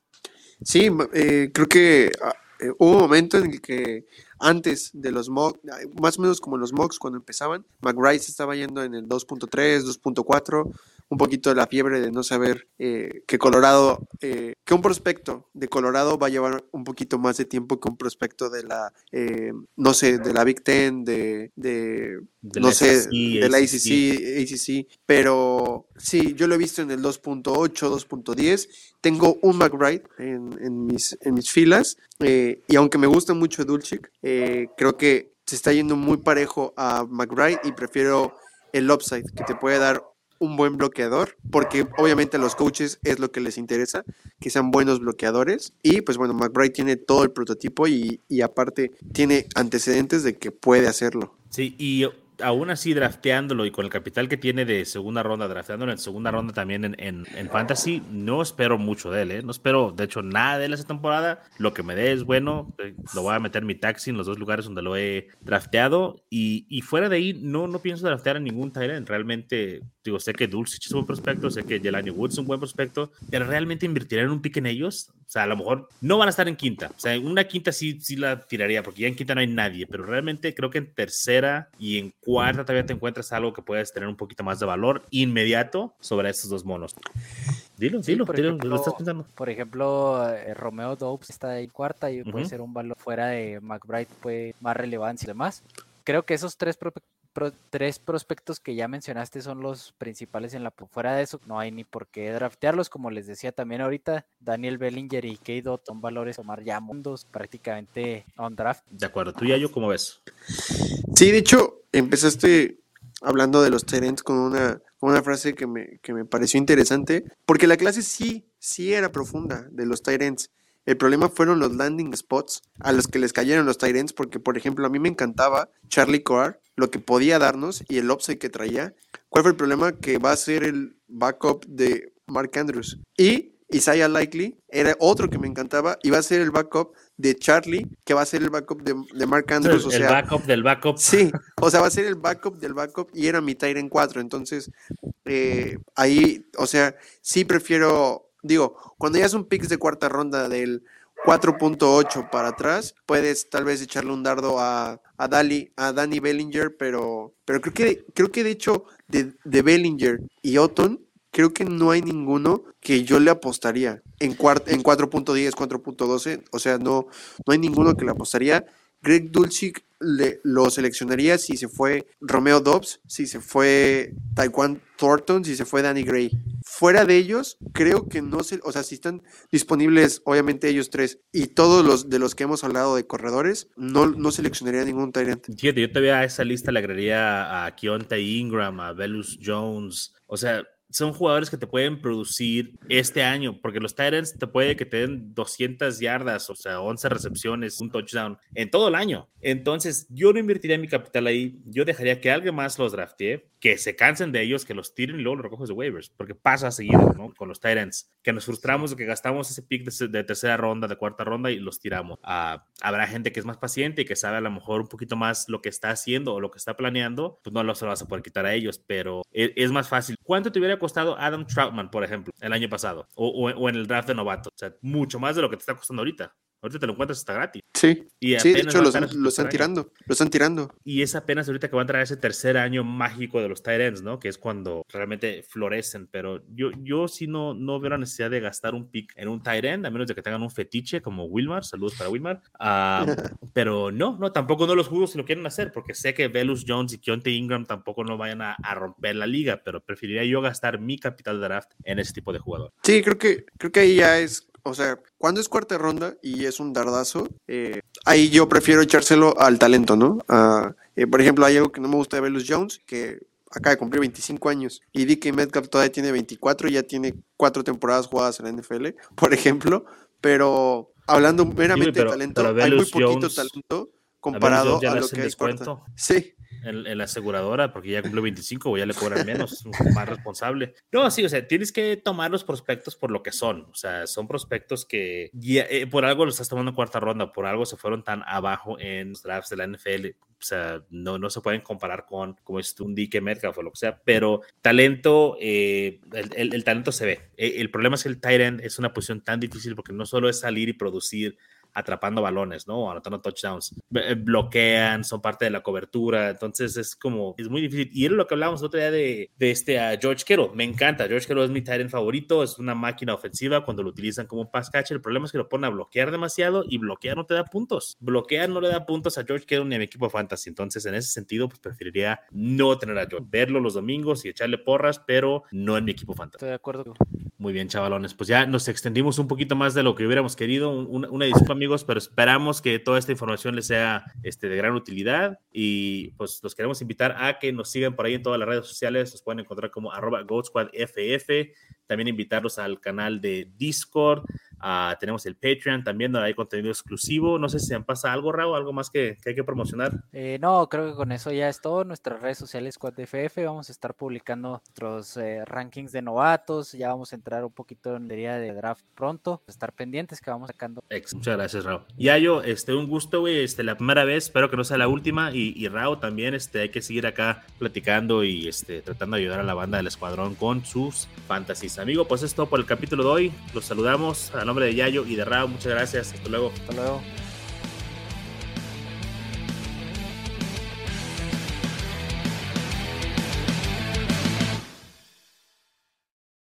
Sí, eh, creo que ah, eh, hubo un momento en el que antes de los mocks, más o menos como los mocks cuando empezaban, McBride se estaba yendo en el 2.3, 2.4 un poquito de la fiebre de no saber eh, que Colorado, eh, que un prospecto de Colorado va a llevar un poquito más de tiempo que un prospecto de la, eh, no sé, de la Big Ten, de, de, no sé, de la ACC, ACC, pero sí, yo lo he visto en el 2.8, 2.10. Tengo un McBride en, en, mis, en mis filas y aunque me gusta mucho Dulcich, creo que se está yendo muy parejo a McBride y prefiero el upside que te puede dar un buen bloqueador, porque obviamente a los coaches es lo que les interesa, que sean buenos bloqueadores. Y pues bueno, McBride tiene todo el prototipo y, y aparte tiene antecedentes de que puede hacerlo. Sí, y aún así drafteándolo y con el capital que tiene de segunda ronda, drafteándolo en segunda ronda también en, en, Fantasy, no espero mucho de él, ¿eh? No espero, de hecho, nada de él esta temporada. Lo que me dé es bueno. Eh, lo voy a meter en mi taxi en los dos lugares donde lo he drafteado. Y, y fuera de ahí, no, no pienso draftear a ningún Tyrant. Realmente, digo, sé que Dulcich es un buen prospecto, sé que Jelani Woods es un buen prospecto, pero realmente invertiré en un pick en ellos. O sea, a lo mejor no van a estar en quinta. O sea, una quinta sí, sí la tiraría, porque ya en quinta no hay nadie, pero realmente creo que en tercera y en cuarta todavía te encuentras algo que puedes tener un poquito más de valor inmediato sobre estos dos monos. Dilo, dilo, por ejemplo, lo estás pensando. Por ejemplo, eh, Romeo Dobbs está en cuarta y puede ser un valor fuera de McBride, puede más relevancia y demás. Creo que esos tres tres prospectos que ya mencionaste son los principales en la fuera de eso no hay ni por qué draftearlos como les decía también ahorita Daniel Bellinger y Keido son valores tomar ya mundos prácticamente on draft de acuerdo tú y yo cómo ves sí de hecho empezaste hablando de los Tyrants con una, una frase que me, que me pareció interesante, porque la clase sí, sí era profunda de los Tyrants. El problema fueron los landing spots a los que les cayeron los Tyrants, porque, por ejemplo, a mí me encantaba Charlie Coar, lo que podía darnos y el upside que traía. ¿Cuál fue el problema? Que va a ser el backup de Mark Andrews. Y Isaiah Likely era otro que me encantaba y va a ser el backup de Charlie, que va a ser el backup de, Mark Andrews. El, backup del backup. Sí, o sea, va a ser el backup del backup y era mi Tyrant 4. Entonces, eh, ahí, o sea, sí prefiero, digo, cuando ya es un pick de cuarta ronda del 4.8 para atrás, puedes tal vez echarle un dardo a, a, Dali, a Danny Bellinger, pero, pero creo, que, creo que de hecho de, de Bellinger y Otton creo que no hay ninguno que yo le apostaría en, en 4.10, 4.12. O sea, no, no hay ninguno que le apostaría. Greg Dulcich lo seleccionaría si se fue Romeo Dobbs, si se fue Taekwondo Thornton, si se fue Danny Gray. Fuera de ellos, creo que no se, o sea, si están disponibles, obviamente ellos tres y todos los de los que hemos hablado de corredores, no, no seleccionaría ningún Tyrant. Fíjate, yo todavía a esa lista le agregaría a Kionta Ingram, a Velus Jones, o sea, son jugadores que te pueden producir este año, porque los Titans te puede que te den 200 yardas, o sea, 11 recepciones, un touchdown en todo el año. Entonces, yo no invertiría mi capital ahí, yo dejaría que alguien más los draftee, que se cansen de ellos, que los tiren y luego los recoges de waivers, porque pasa seguido, ¿no? Con los Titans, que nos frustramos de que gastamos ese pick de, tercera ronda, de cuarta ronda y los tiramos. Ah, habrá gente que es más paciente y que sabe a lo mejor un poquito más lo que está haciendo o lo que está planeando, pues no lo lo vas a poder quitar a ellos, pero es, es más fácil. ¿Cuánto te hubiera costado Adam Troutman, por ejemplo, el año pasado, o, en el draft de novato. O sea, mucho más de lo que te está costando ahorita. Ahorita te lo encuentras hasta gratis. Sí, Y sí de hecho lo, lo están tirando, lo están tirando. Y es apenas ahorita que va a entrar ese tercer año mágico de los ends, ¿no? Que es cuando realmente florecen. Pero yo, yo sí no, no veo la necesidad de gastar un pick en un end, a menos de que tengan un fetiche como Wilmar. Saludos para Wilmar. Ah, pero no, no, tampoco no los jugos si lo quieren hacer, porque sé que Velus Jones y Keontae Ingram tampoco no vayan a, a romper la liga, pero preferiría yo gastar mi capital de draft en ese tipo de jugador. Sí, creo que, creo que ahí ya es, o sea, cuando es cuarta ronda y es un dardazo, eh, ahí yo prefiero echárselo al talento, ¿no? A, eh, por ejemplo, hay algo que no me gusta de Velus Jones, que acaba de cumplir 25 años, y DK Metcalf todavía tiene 24 y ya tiene cuatro temporadas jugadas en la NFL, por ejemplo, pero hablando meramente pero- de talento, hay muy poquito Jones- talento A comparado a le lo que es cuarta. Sí, en, la aseguradora porque ya cumple 25 o ya le cobran menos, más responsable. No, sí, o sea, tienes que tomar los prospectos por lo que son. O sea, son prospectos que ya, eh, por algo los estás tomando en cuarta ronda, por algo se fueron tan abajo en los drafts de la NFL. O sea, no, no se pueden comparar con, como es un DK Metcalf o lo que sea, pero talento, eh, el, el- el talento se ve. Eh, el problema es que el tight end es una posición tan difícil porque no solo es salir y producir atrapando balones, ¿no? O anotando touchdowns. B- Bloquean, son parte de la cobertura. Entonces es como, es muy difícil. Y era lo que hablábamos el otro día de, de este a George Kittle. Me encanta. George Kittle es mi tight end favorito. Es una máquina ofensiva cuando lo utilizan como un pass catcher. El problema es que lo ponen a bloquear demasiado y bloquear no te da puntos. Bloquear no le da puntos a George Kittle ni a mi equipo fantasy. Entonces, en ese sentido, pues preferiría no tener a George. Verlo los domingos y echarle porras, pero no en mi equipo fantasy. Estoy de acuerdo. Muy bien, chavalones. Pues ya nos extendimos un poquito más de lo que hubiéramos querido. Un- Una, una disculpa, amigos, pero esperamos que toda esta información les sea este, de gran utilidad. Y pues los queremos invitar a que nos sigan por ahí en todas las redes sociales. Nos pueden encontrar como arroba. También invitarlos al canal de Discord. Ah, tenemos el Patreon también, donde hay contenido exclusivo. No sé si se pasa algo, Raúl, algo más que, que hay que promocionar. Eh, no, creo que con eso ya es todo. Nuestras redes sociales SquadFF, vamos a estar publicando nuestros eh, rankings de novatos. Ya vamos a entrar un poquito en la día de draft pronto. Estar pendientes que vamos sacando. Ex, muchas gracias, Raúl. Yayo, este, un gusto, güey. Este, la primera vez, espero que no sea la última. Y, y Raúl también, este, hay que seguir acá platicando y este, tratando de ayudar a la banda del escuadrón con sus fantasies. Amigo, pues es todo por el capítulo de hoy. Los saludamos a nombre de Yayo y de Raúl. Muchas gracias. Hasta luego. Hasta luego.